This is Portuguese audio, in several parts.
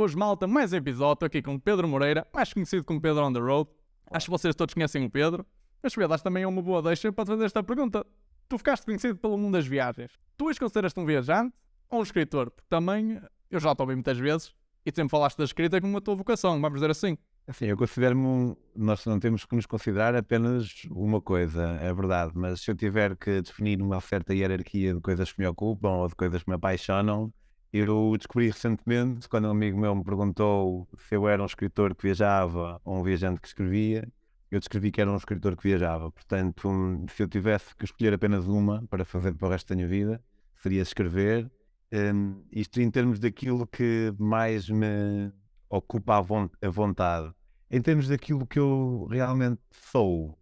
Boas malta, mais um episódio aqui com Pedro Moreira, mais conhecido como Pedro on the Road. Acho que vocês todos conhecem o Pedro, mas Pedro, acho também é uma boa deixa para te fazer esta pergunta. Tu ficaste conhecido pelo mundo das viagens. Tu és consideras-te um viajante ou um escritor? Porque também, eu já te ouvi muitas vezes, e sempre falaste da escrita como a tua vocação, vamos dizer assim. Assim, eu considero-me. Um, nós não temos que nos considerar apenas uma coisa, é verdade, mas se eu tiver que definir uma certa hierarquia de coisas que me ocupam ou de coisas que me apaixonam, eu descobri recentemente, quando um amigo meu me perguntou se eu era um escritor que viajava ou um viajante que escrevia, eu descrevi que era um escritor que viajava. Portanto, um, se eu tivesse que escolher apenas uma para fazer para o resto da minha vida, seria escrever. Um, isto em termos daquilo que mais me ocupa a, vontade. Em termos daquilo que eu realmente sou,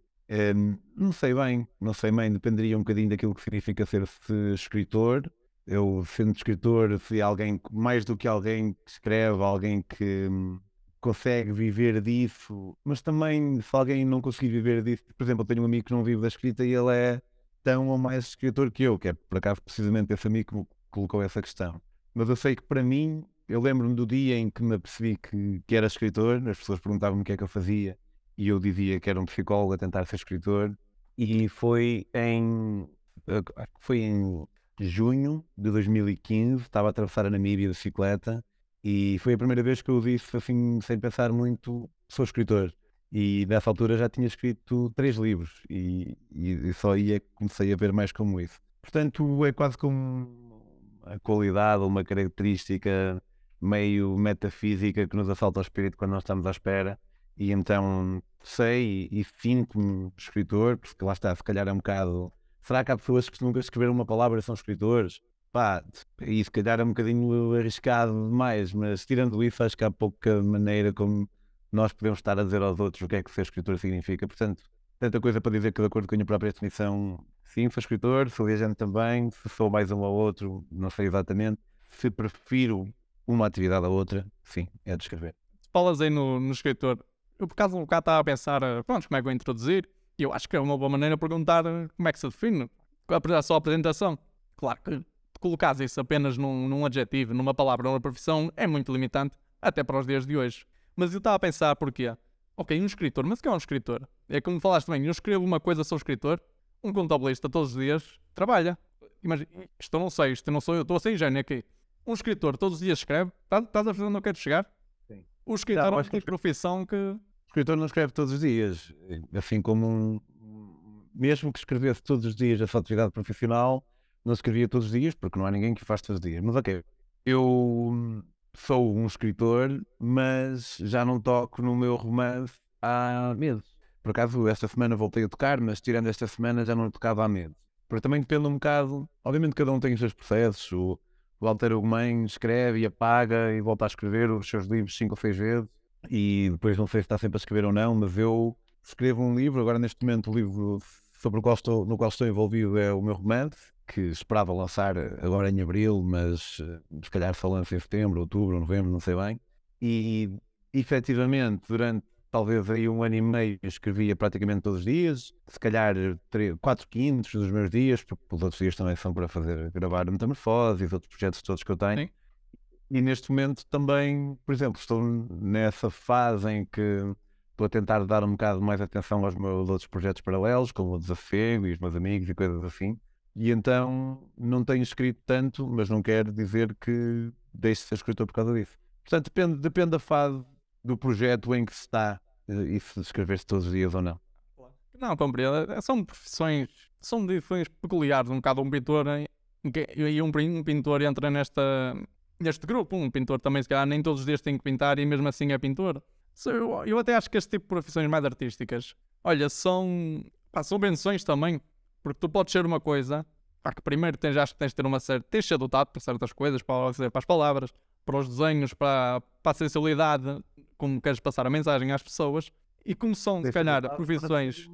um, não sei bem, não sei bem, dependeria um bocadinho daquilo que significa ser escritor eu, sendo escritor, fui alguém, mais do que alguém que escreve, alguém que hum, consegue viver disso, mas também se alguém não conseguir viver disso, por exemplo, eu tenho um amigo que não vive da escrita e ele é tão ou mais escritor que eu, que é por acaso precisamente esse amigo que me colocou essa questão. Mas eu sei que para mim, eu lembro-me do dia em que me apercebi que, que era escritor, as pessoas perguntavam-me o que é que eu fazia e eu dizia que era um psicólogo a tentar ser escritor, e foi em. Foi em junho de 2015, estava a atravessar a Namíbia de bicicleta e foi a primeira vez que eu disse assim, sem pensar muito, sou escritor. E nessa altura já tinha escrito três livros e, e só ia comecei a ver mais como isso. Portanto, é quase como a qualidade uma característica meio metafísica que nos assalta ao espírito quando nós estamos à espera. E então sei e, e finco-me escritor, porque lá está, se calhar é um bocado Será que há pessoas que nunca escreveram uma palavra e são escritores? Pá, e se calhar é um bocadinho arriscado demais, mas tirando isso, acho que há pouca maneira como nós podemos estar a dizer aos outros o que é que ser escritor significa. Portanto, tanta coisa para dizer que, de acordo com a minha própria definição, sim, sou escritor, sou viajante também. Se sou mais um ou outro, não sei exatamente. Se prefiro uma atividade à outra, sim, é de escrever. Falas aí no, no escritor. Eu, por acaso, um bocado estava a pensar, eh, pronto, como é que vou introduzir? Eu acho que é uma boa maneira de perguntar eh, como é que se define. A sua apresentação. Claro que colocar isso apenas num, num adjetivo, numa palavra, numa profissão, é muito limitante, até para os dias de hoje. Mas eu estava a pensar porquê. Ok, um escritor, mas o que é um escritor? É como falaste bem, eu escrevo uma coisa, sou escritor. Um contabilista todos os dias trabalha. Imagina, isto eu não sei, isto não sou eu, estou a ser ingênuo aqui. Um escritor todos os dias escreve, estás, estás a fazer onde eu quero chegar? Sim. O escritor é uma profissão que o escritor não escreve todos os dias, assim como um, mesmo que escrevesse todos os dias a sua atividade profissional, não escrevia todos os dias, porque não há ninguém que faz todos os dias. Mas ok, eu sou um escritor, mas já não toco no meu romance há meses. Por acaso, esta semana voltei a tocar, mas tirando esta semana já não tocava há meses. Porque também depende um bocado, obviamente cada um tem os seus processos. O Walter Ugumem escreve e apaga e volta a escrever os seus livros cinco ou seis vezes e depois não sei se está sempre a escrever ou não, mas eu escrevo um livro, agora neste momento o livro sobre o qual estou, no qual estou envolvido é o meu romance, que esperava lançar agora em abril, mas eh, se calhar só lança em setembro, outubro, novembro, não sei bem. E efetivamente, durante talvez aí um ano e meio, escrevia praticamente todos os dias, se calhar 3, 4 quintos dos meus dias, porque os outros dias também são para fazer, gravar metamorfose e os outros projetos todos que eu tenho. Sim. E neste momento também, por exemplo, estou nessa fase em que estou a tentar dar um bocado mais atenção aos meus outros projetos paralelos, como o Desafego e os meus amigos e coisas assim. E então não tenho escrito tanto, mas não quero dizer que deixe de ser escritor por causa disso. Portanto, depende, depende da fase do projeto em que se está eh, e se escrever-se todos os dias ou não. Não, compreendo. É, são profissões, são profissões peculiares, um bocado um pintor e um pintor entra nesta, neste grupo, um pintor também, se calhar, nem todos os dias tem que pintar e mesmo assim é pintor. Eu, eu até acho que este tipo de profissões mais artísticas, olha, são, pá, são benções também, porque tu podes ser uma coisa, pá, que primeiro tens, acho que tens de ter uma certa, tens de ser dotado para certas coisas, para, para as palavras, para os desenhos, para, para a sensibilidade, como queres passar a mensagem às pessoas, e como são, se calhar, profissões...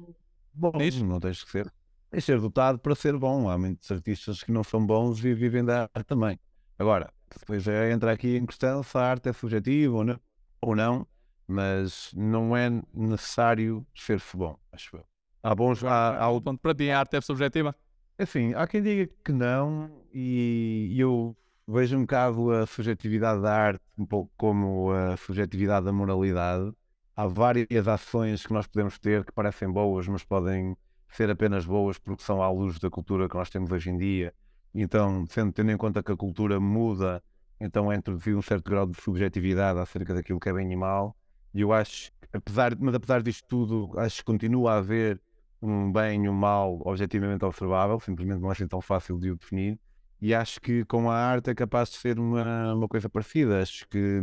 Bom, não tens que ser. Tens de ser dotado para ser bom. Há muitos artistas que não são bons e vivem da arte também. Agora, depois é, entra aqui em questão se a arte é subjetiva ou não, ou não mas não é necessário ser-se bom, acho eu. Há bons. Há, há... Ponto, para ti a arte é subjetiva? Assim, há quem diga que não, e eu vejo um bocado a subjetividade da arte um pouco como a subjetividade da moralidade. Há várias ações que nós podemos ter que parecem boas, mas podem ser apenas boas porque são à luz da cultura que nós temos hoje em dia. Então, sendo, tendo em conta que a cultura muda, então é introduzido um certo grau de subjetividade acerca daquilo que é bem e mal. E eu acho, apesar, mas apesar disto tudo, acho que continua a haver um bem e um mal objetivamente observável, simplesmente não é assim tão fácil de o definir. E acho que com a arte é capaz de ser uma, uma coisa parecida. Acho que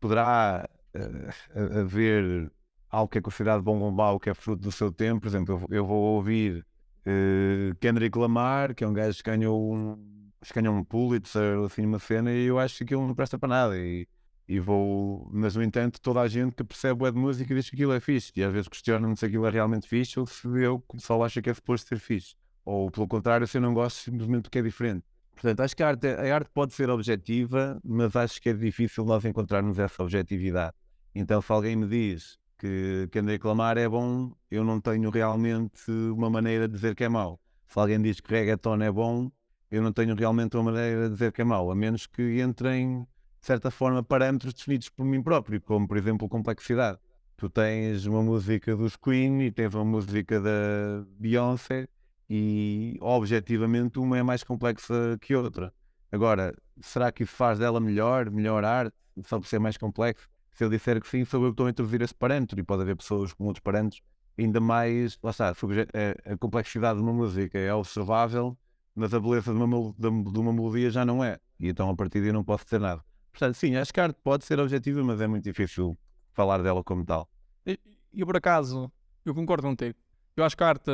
poderá uh, haver algo que é considerado bom ou mau, que é fruto do seu tempo. Por exemplo, eu, eu vou ouvir uh, Kendrick Lamar, que é um gajo que ganhou um, que ganhou um Pulitzer, assim, uma cena, e eu acho que aquilo não presta para nada. E, e vou, mas no entanto, toda a gente que percebe o de música diz que aquilo é fixe, e às vezes questiona-me se aquilo é realmente fixe ou se eu só acho que é suposto ser fixe. Ou pelo contrário, se eu não gosto simplesmente porque é diferente. Portanto, acho que a arte, a arte pode ser objetiva, mas acho que é difícil nós encontrarmos essa objetividade. Então, se alguém me diz que Kendrick Lamar é bom, eu não tenho realmente uma maneira de dizer que é mau. Se alguém diz que reggaeton é bom, eu não tenho realmente uma maneira de dizer que é mau, a menos que entrem, de certa forma, parâmetros definidos por mim próprio, como, por exemplo, complexidade. Tu tens uma música dos Queen e tens uma música da Beyoncé e objetivamente uma é mais complexa que outra. Agora, será que isso faz dela melhor, melhor arte, só por ser mais complexo? Se eu disser que sim, sou eu que estou a introduzir esse parâmetro e pode haver pessoas com outros parâmetros ainda mais, lá está, a, a complexidade de uma música é observável, mas a beleza de uma, de, uma melodia já não é. E então a partir daí não posso dizer nada. Portanto, sim, acho que a arte pode ser objetiva, mas é muito difícil falar dela como tal. E, e por acaso, eu concordo contigo. Eu acho que a arte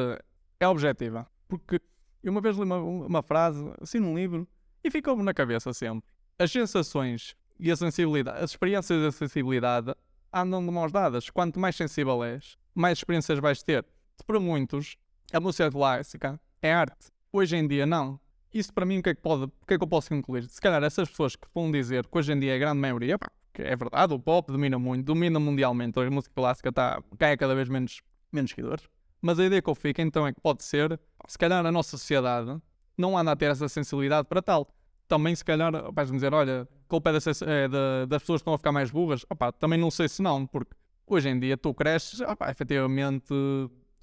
é objetiva. Porque eu uma vez li uma, uma frase assim num livro e ficou-me na cabeça sempre. As sensações e a sensibilidade, as experiências e a sensibilidade andam de mãos dadas. Quanto mais sensível és, mais experiências vais ter. Para muitos, a música clássica é arte. Hoje em dia, não. Isso para mim, o que é que, pode, o que, é que eu posso concluir? Se calhar essas pessoas que vão dizer que hoje em dia é a grande maioria, que é verdade, o pop domina muito, domina mundialmente, a música clássica está, cai cada vez menos, menos seguidores. Mas a ideia que eu fico então é que pode ser, se calhar a nossa sociedade não anda a ter essa sensibilidade para tal. Também, se calhar, vais-me dizer, olha, culpa é, das, é das pessoas que estão a ficar mais burras. Opa, também não sei se não, porque hoje em dia tu cresces, opa, efetivamente,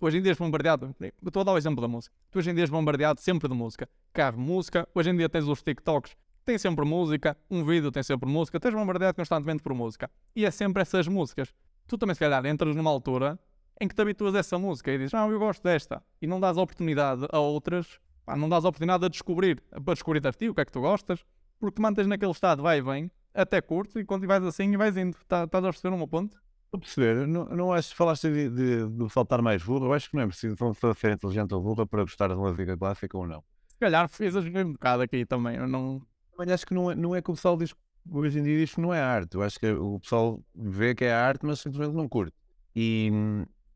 hoje em dia és bombardeado. Estou a dar o exemplo da música. Tu hoje em dia és bombardeado sempre de música. Quer música, hoje em dia tens os TikToks, tem sempre música, um vídeo tem sempre música, tens bombardeado constantemente por música. E é sempre essas músicas. Tu também, se calhar, entras numa altura em que te habituas a essa música e dizes, não, eu gosto desta, e não dás oportunidade a outras, pá, não dás oportunidade a descobrir, para descobrir a ti o que é que tu gostas, porque te mantens naquele estado, vai e vem, até curto, e quando vais assim e vais indo, tá, estás a perceber uma ponte? Estou a perceber, não, não acho, falaste de, de, de faltar mais burro, eu acho que não é preciso ser inteligente ou burra para gostar de uma música clássica ou não. Se calhar fiz um bocado aqui também, eu não... Mas acho que não é, não é que o pessoal diz, hoje em dia diz que não é arte, eu acho que o pessoal vê que é arte, mas simplesmente não curte. E,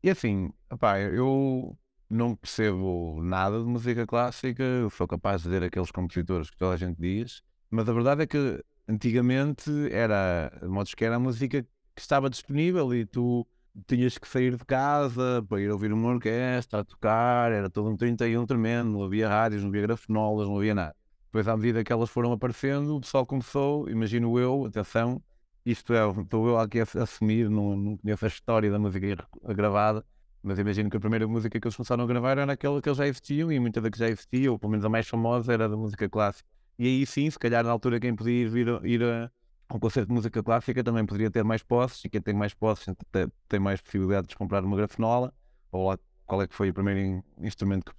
e assim, opá, eu não percebo nada de música clássica, sou capaz de ver aqueles compositores que toda a gente diz, mas a verdade é que antigamente era, de modo que era a música que estava disponível e tu tinhas que sair de casa para ir ouvir uma orquestra a tocar, era todo um 31 tremendo, não havia rádios, não havia grafenolas, não havia nada. Depois, à medida que elas foram aparecendo, o pessoal começou, imagino eu, atenção, isto é, estou eu aqui a assumir, não, não conheço a história da música gravada, mas imagino que a primeira música que eles começaram a gravar era aquela que eles já existiam, e muita da que já existia, ou pelo menos a mais famosa, era da música clássica. E aí sim, se calhar na altura quem podia ir, ir a, um concerto de música clássica também poderia ter mais posses, e quem tem mais posses tem, tem mais possibilidades de comprar uma grafenola, ou lá, qual é que foi o primeiro instrumento que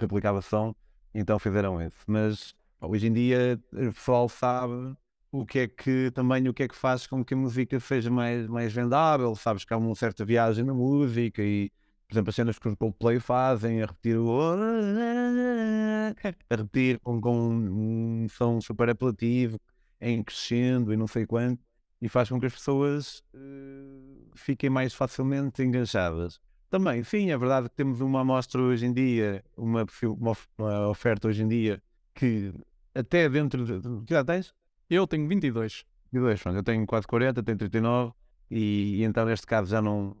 replicava som, então fizeram esse. Mas hoje em dia o pessoal sabe o que é que também o que é que faz com que a música seja mais, mais vendável, sabes que há uma certa viagem na música e por exemplo, as cenas que os Coldplay fazem a repetir o a repetir com, com um som super apelativo em crescendo e não sei quanto e faz com que as pessoas uh, fiquem mais facilmente enganchadas. Também, sim, é verdade que temos uma amostra hoje em dia, uma, uma, uma oferta hoje em dia que até dentro de. Que já tens? Eu tenho 22. 22, pronto. Eu tenho quase 40, tenho 39 e, e então neste caso já não.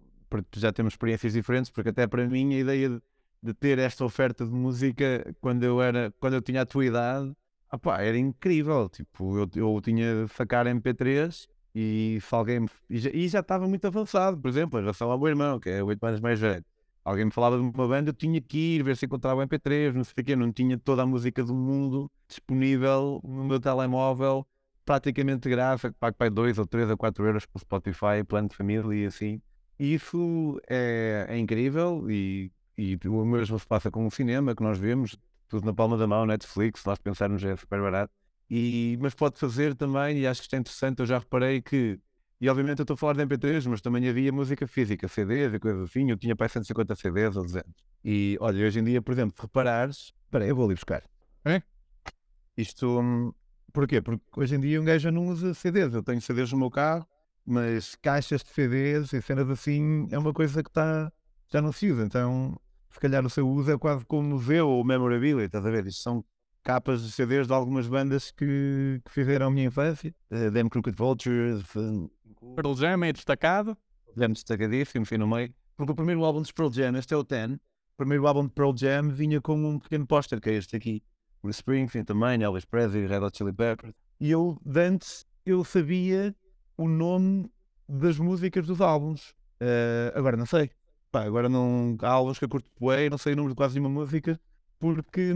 Já temos experiências diferentes, porque até para mim a ideia de, de ter esta oferta de música quando eu era, quando eu tinha a tua idade, Ah pá, era incrível. Tipo, eu, eu tinha sacar MP3 e se alguém e já, e já estava muito avançado, por exemplo, em relação ao meu irmão, que é oito anos mais velho. Alguém me falava de uma banda, eu tinha que ir ver se encontrava o MP3, não sei o quê, não tinha toda a música do mundo disponível no meu telemóvel, praticamente grátis, pago para 2 ou 3 ou 4 euros por Spotify, plano de família e assim. E isso é, é incrível e, e o mesmo se passa com o cinema, que nós vemos, tudo na palma da mão, Netflix, nós pensarmos é super barato. E, mas pode fazer também, e acho que isto é interessante, eu já reparei que, e obviamente eu estou a falar de MP3, mas também havia música física, CDs e coisas assim, eu tinha para aí 150 CDs ou 200. E olha, hoje em dia, por exemplo, se reparares, espera aí, eu vou ali buscar. É? Isto, porquê? Porque hoje em dia um gajo já não usa CDs, eu tenho CDs no meu carro, mas caixas de CDs e cenas assim é uma coisa que está, já não se usa, então se calhar o seu uso é quase como museu ou memorabilia, estás a ver? Isto são capas de CDs de algumas bandas que, que fizeram a minha infância. Uh, Them Crooked Vultures, uh, Pearl Jam é destacado. Jam destacadíssimo, fim no meio. Porque o primeiro álbum dos Pearl Jam, este é o Ten, o primeiro álbum de Pearl Jam vinha com um pequeno póster, que é este aqui. O Springsteen também, Elvis Presley, Red Hot Chili Peppers. E eu, de antes, eu sabia o nome das músicas dos álbuns. Uh, agora não sei. Pá, agora não há álbuns que eu curto bué, não sei o número de quase nenhuma música, porque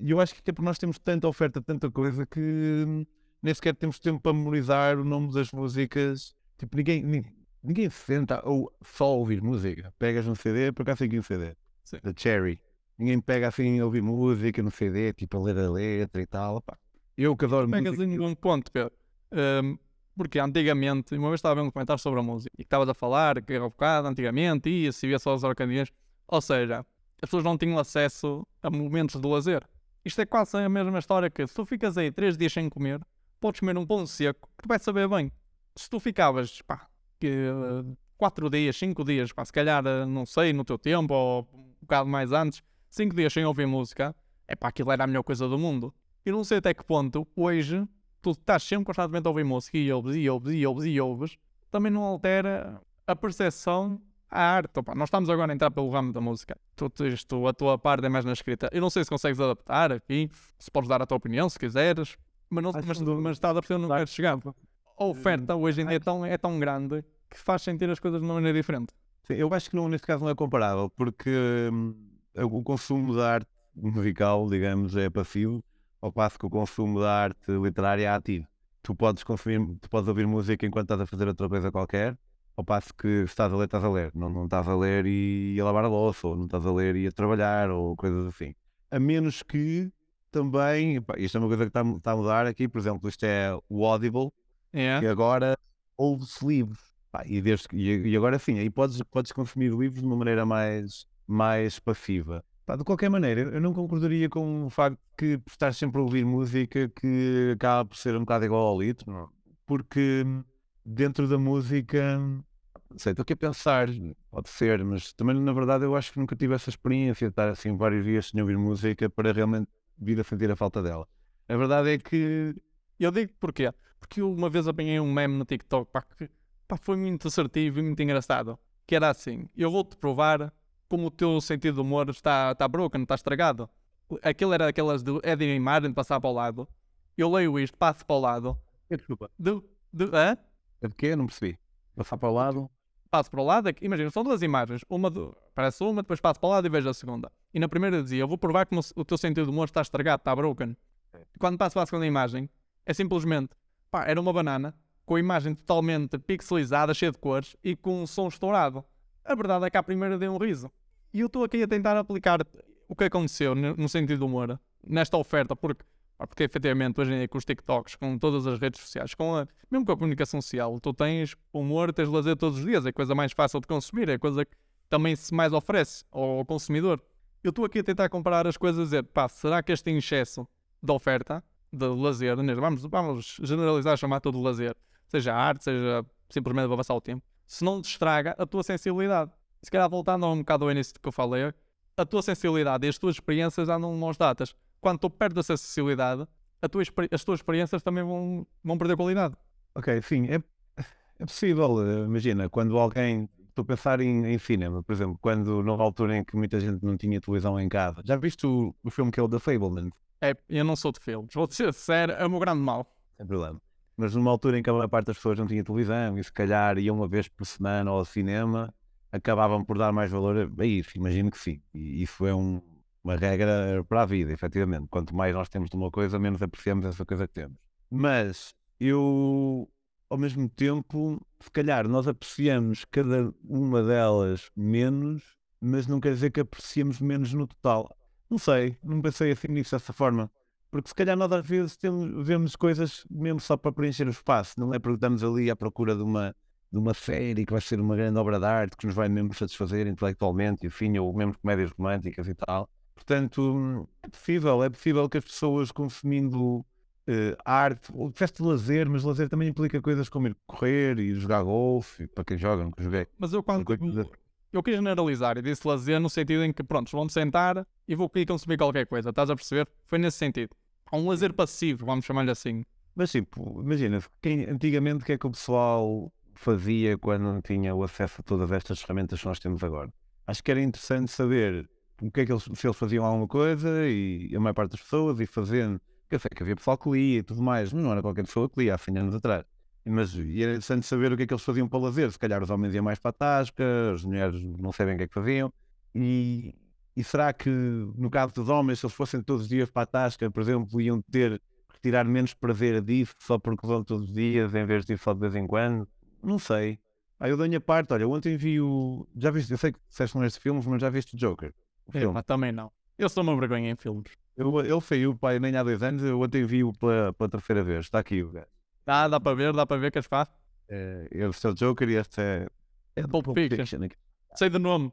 eu acho que é porque nós temos tanta oferta, tanta coisa, que hum, nem sequer temos tempo para memorizar o nome das músicas. Tipo, ninguém, ninguém, ninguém se senta ou só ouvir música. Pegas um CD, por acaso aqui um CD, Sim. da Cherry. Ninguém pega assim a ouvir música no CD, tipo a ler a letra e tal. Pá. Eu que adoro Pegas música. em um ponto, Pedro. Um, porque antigamente, uma vez estava a ver um comentário sobre a música e que estavas a falar que era um bocado antigamente ia se via só as orcadias. Ou seja, as pessoas não tinham acesso a momentos de lazer. Isto é quase a mesma história que se tu ficas aí três dias sem comer, podes comer um pão seco que tu vai saber bem. Se tu ficavas, pá, que, uh, quatro dias, cinco dias, pá, se calhar, uh, não sei, no teu tempo ou um bocado mais antes, cinco dias sem ouvir música, é pá, aquilo era a melhor coisa do mundo. E não sei até que ponto, hoje, tu estás sempre constantemente a ouvir música e ouves e ouves e ouves e ouves, também não altera a percepção à arte. Opa, nós estamos agora a entrar pelo ramo da música. Tu, isto, a tua parte é mais na escrita. Eu não sei se consegues adaptar aqui, se podes dar a tua opinião, se quiseres, mas, não, mas, que- mas estás a perceber onde queres chegar. A oferta hoje em dia é tão, é tão grande que faz sentir as coisas de uma maneira diferente. Sim, eu acho que não, neste caso não é comparável, porque hum, o consumo da arte musical, digamos, é passivo, ao passo que o consumo da arte literária é ativo. Tu podes consumir, tu podes ouvir música enquanto estás a fazer outra coisa qualquer, ao passo que estás a ler, estás a ler. Não, não estás a ler e a lavar a louça, ou não estás a ler e a trabalhar, ou coisas assim. A menos que também, pá, isto é uma coisa que está, a- está a mudar aqui, por exemplo, isto é o Audible, É. e agora ouve-se livros. Pá, e, desde, que- e, e agora sim, aí podes, podes consumir livros de uma maneira mais, mais passiva. Pá, de qualquer maneira, eu não concordaria com o facto que por estar sempre a ouvir música que acaba por ser um bocado igual ao litro, não? porque dentro da música, não sei, estou aqui a pensar, pode ser, mas também na verdade eu acho que nunca tive essa experiência de estar assim vários dias sem ouvir música para realmente vir a sentir a falta dela. A verdade é que Eu digo porquê? Porque eu uma vez apanhei um meme no TikTok pá, que pá, foi muito assertivo e muito engraçado. Que era assim: eu vou-te provar como o teu sentido de humor está, está broken, está estragado. Aquilo era aquelas do é de imagem de passar para o lado. Eu leio isto, passo para o lado. desculpa, Do, do, hã? é de quê? Não percebi. Passar para o lado. passo para o lado, que- imagina, são duas imagens, uma do, parece uma, depois passo para o lado e vejo a segunda. E na primeira dizia, eu vou provar como o teu sentido de humor está estragado, está broken. Quando passo para a segunda imagem, é simplesmente, pá, era uma banana, com a imagem totalmente pixelizada, cheia de cores e com um som estourado. A verdade é que à primeira dei um riso. E eu estou aqui a tentar aplicar o que aconteceu no sentido do humor, nesta oferta, porque, porque efetivamente hoje em dia com os TikToks, com todas as redes sociais, com a, mesmo com a comunicação social, tu tens humor, tens lazer todos os dias, é a coisa mais fácil de consumir, é a coisa que também se mais oferece ao consumidor. Eu estou aqui a tentar comparar as coisas e dizer, pá, será que este excesso de oferta, de lazer, vamos, vamos generalizar, chamar tudo de lazer, seja arte, seja simplesmente para passar o tempo, se não te estraga a tua sensibilidade. Se calhar voltando um bocado ao início que eu falei, a tua sensibilidade e as tuas experiências andam mãos datas. Quando tu perdes essa sensibilidade, tua as tuas experiências também vão, vão perder qualidade. Ok, sim, é, é possível. eh, Imagina, quando alguém. Estou a pensar em, em cinema, por exemplo, quando numa altura em que muita gente não tinha televisão em casa. Já viste o, o filme que é o The Fableman? É, eu não sou de filmes. Vou ser sério, é o meu grande mal. Sem problema. Mas numa altura em que a maior parte das pessoas não tinha televisão e se calhar iam uma vez por semana ao cinema, acabavam por dar mais valor a isso. Imagino que sim. E isso é um, uma regra para a vida, efetivamente. Quanto mais nós temos de uma coisa, menos apreciamos essa coisa que temos. Mas eu, ao mesmo tempo, se calhar nós apreciamos cada uma delas menos, mas não quer dizer que apreciemos menos no total. Não sei, não pensei assim nisso dessa forma. Porque se calhar nós às vezes temos, vemos coisas mesmo só para preencher o espaço, não é porque estamos ali à procura de uma, de uma série que vai ser uma grande obra de arte que nos vai mesmo satisfazer intelectualmente, enfim, ou mesmo comédias românticas e tal. Portanto, é possível, é possível que as pessoas consumindo uh, arte, ou festa de lazer, mas lazer também implica coisas como ir correr e jogar golfe, para quem joga, nunca joguei. Mas eu quando. Eu quis generalizar e disse lazer no sentido em que, pronto, vão sentar e vou aqui consumir qualquer coisa, estás a perceber? Foi nesse sentido. Há um lazer passivo, vamos chamar-lhe assim. Mas tipo, imagina, quem, antigamente o que é que o pessoal fazia quando não tinha o acesso a todas estas ferramentas que nós temos agora? Acho que era interessante saber o que é que eles, se eles faziam alguma coisa e a maior parte das pessoas e fazendo. Eu sei que havia pessoal que lia e tudo mais, mas não era qualquer pessoa que lia há 100 anos atrás. Mas era interessante saber o que é que eles faziam para lazer. Se calhar os homens iam mais para a tasca, as mulheres não sabem o que é que faziam. E, e será que, no caso dos homens, se eles fossem todos os dias para a tasca, por exemplo, iam ter retirar menos prazer disso só porque vão todos os dias em vez de ir só de vez em quando? Não sei. Aí ah, eu dou a minha parte. Olha, ontem vi o. Já viste? Eu sei que disseste não este filmes, mas já viste o Joker? O filme. É, também não. Eu sou uma vergonha em filmes. Eu, ele saiu, pai, nem há dois anos. Eu ontem vi-o pela, pela terceira vez. Está aqui o gajo. Ah, dá para ver, dá para ver que as faz. É, este é o Joker e este é. É Pulp, Pulp Fiction. Fiction. Sei de nome.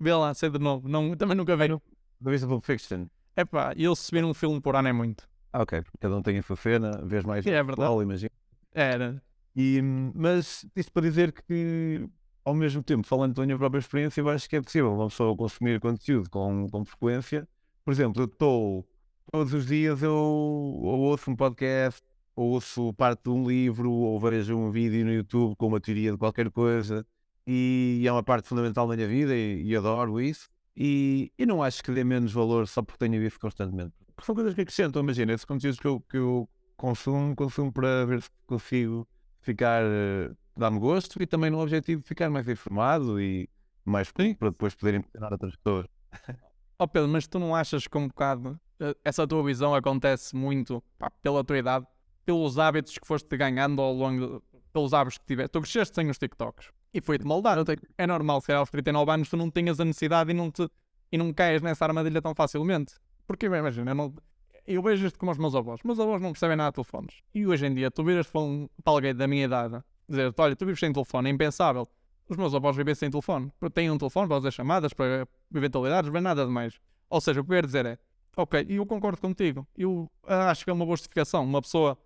Vê lá, sei de nome. Não, também nunca veio. Não viste Pulp Fiction? É pá, e eles subir um filme por ano é muito. Ah, ok. Cada um tem a sua cena, vês mais. É verdade. Qual, imagino. Era. E, mas isto para dizer que, ao mesmo tempo, falando da minha própria experiência, eu acho que é possível uma pessoa consumir conteúdo com, com frequência. Por exemplo, eu estou. Todos os dias eu, eu ouço um podcast ou ouço parte de um livro, ou vejo um vídeo no YouTube com uma teoria de qualquer coisa, e é uma parte fundamental da minha vida e, e adoro isso. E, e, não acho que dê menos valor só porque tenho isso constantemente. Porque são coisas que acrescentam. Imagina, esses conteúdos que eu, que eu consumo, consumo para ver se consigo ficar, uh, dar-me gosto e também no objetivo de ficar mais informado e mais Sim. para depois poder impressionar outras pessoas. Oh Pedro, mas tu não achas que um bocado eh, essa tua visão acontece muito pá, pela tua idade? pelos hábitos que foste ganhando ao longo, pelos hábitos que tiveste. Tu cresceste sem os TikToks e foi-te moldar. É normal, se aos 39 anos tu não tenhas a necessidade e não, te, e não caias nessa armadilha tão facilmente. Porque imagina, eu, não, eu vejo isto como os meus avós. Meus avós não percebem nada de telefones. E hoje em dia, tu viras para, alguém da minha idade dizer olha, tu vives sem telefone, é impensável. Os meus avós vivem sem telefone. Têm um telefone para fazer chamadas, para eventualidades, é nada demais. Ou seja, o que eu quero dizer é, ok, eu concordo contigo. Eu acho que é uma boa justificação. Uma pessoa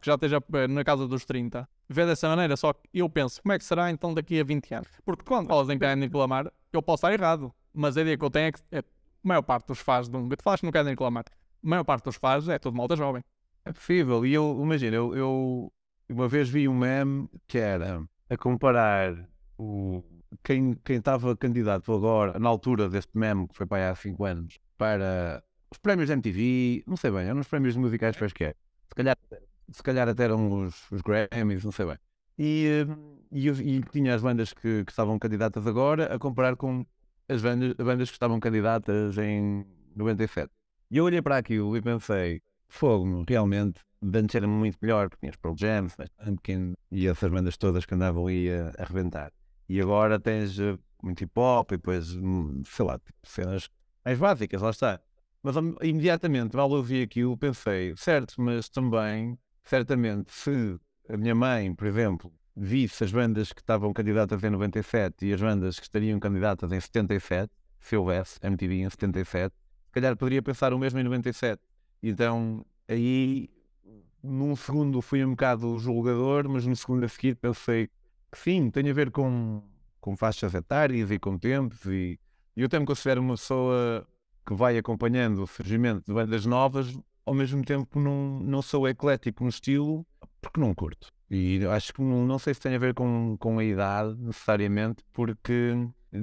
que já esteja eh, na casa dos 30, vê dessa maneira, só que eu penso, como é que será então daqui a 20 anos? Porque quando falas em querem reclamar, eu posso estar errado, mas a ideia que eu tenho é que é, a maior parte dos fãs de um que não querem reclamar, a maior parte dos fãs é tudo malta jovem. É possível, e eu, imagina, eu, eu uma vez vi um meme que era a comparar o, quem, quem estava candidato agora, na altura deste meme, que foi para aí há 5 anos, para os prémios da MTV, não sei bem, eram os prémios musicais, parece que é. Se calhar se calhar até eram os, os Grammys, não sei bem. E, e, e tinha as bandas que, que, estavam candidatas agora a comparar com as bandas, bandas que estavam candidatas em 97. E eu olhei para aquilo e pensei, fogo, realmente, antes era muito melhor, porque tinhas Pearl Jam, Pumpkin e essas bandas todas que andavam aí a, a. E agora tens uh, muito hip hop e depois, hum, sei lá, tipo, cenas mais básicas, lá está. Mas imediatamente, mal ouvi aquilo, pensei, certo, mas também certamente, se a minha mãe, por exemplo, visse as bandas que estavam candidatas em 97 e as bandas que estariam candidatas em 77, se houvesse MTV em 77, se calhar poderia pensar o mesmo em 97. Então, aí, num segundo fui um bocado julgador, mas no segundo a seguir pensei que sim, tem a ver com, com faixas etárias e com tempos e, eu também considero uma pessoa que vai acompanhando o surgimento de bandas novas, ao mesmo tempo não, não sou eclético no estilo porque não curto. E acho que não, não sei se tem a ver com, com a idade necessariamente, porque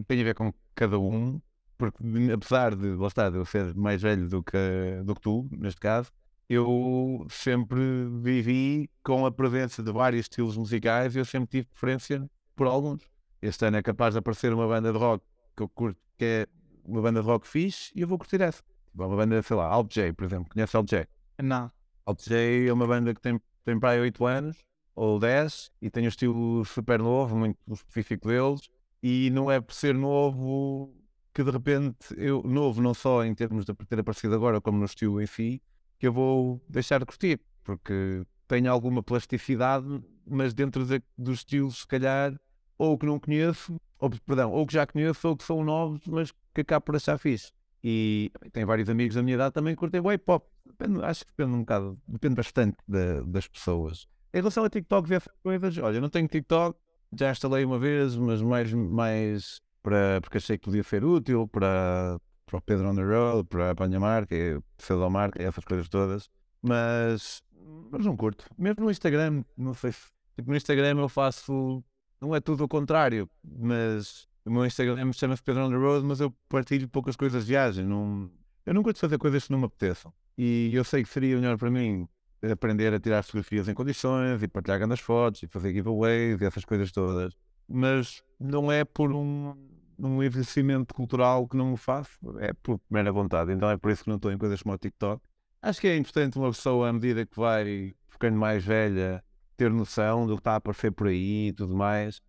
tem a ver com cada um, porque apesar de, lá está, de eu ser mais velho do que, do que tu, neste caso, eu sempre vivi com a presença de vários estilos musicais e eu sempre tive preferência por alguns. Este ano é capaz de aparecer uma banda de rock que eu curto, que é uma banda de rock fixe, e eu vou curtir essa. Tipo, uma banda, sei lá, Alt J, por exemplo. Conhece Alt J? Não. Alt J é uma banda que tem, tem para aí 8 anos ou 10 e tem um estilo super novo, muito específico deles. E não é por ser novo que de repente eu, novo não só em termos de ter aparecido agora, como no estilo em si, que eu vou deixar de curtir, porque tem alguma plasticidade, mas dentro de, dos estilos, se calhar, ou que não conheço, ou, perdão, ou que já conheço, ou que são novos, mas que acabo por achar fixe. E tem vários amigos da minha idade também que curtem o hip hop. Depende, acho que depende um bocado, depende bastante da, das pessoas. Em relação a TikTok e essas coisas, olha, não tenho TikTok, já instalei uma vez, mas mais, mais para, porque achei que podia ser útil para, para o Pedro on the Road, para, para a minha marca, pseudomarca, essas coisas todas. Mas, mas não curto. Mesmo no Instagram, não sei se. Tipo, no Instagram eu faço. Não é tudo o contrário, mas o meu Instagram chama-se Pedro on the Road, mas eu partilho poucas coisas de viagem. Não, eu não de fazer coisas que não me apeteçam. E eu sei que seria melhor para mim aprender a tirar fotografias em condições e partilhar grandes fotos e fazer giveaways e essas coisas todas. Mas não é por um, um envelhecimento cultural que não me faço, é por primeira vontade. Então é por isso que não estou em coisas como o TikTok. Acho que é importante uma pessoa, à medida que vai ficando mais velha, ter noção do que está a aparecer por aí e tudo mais.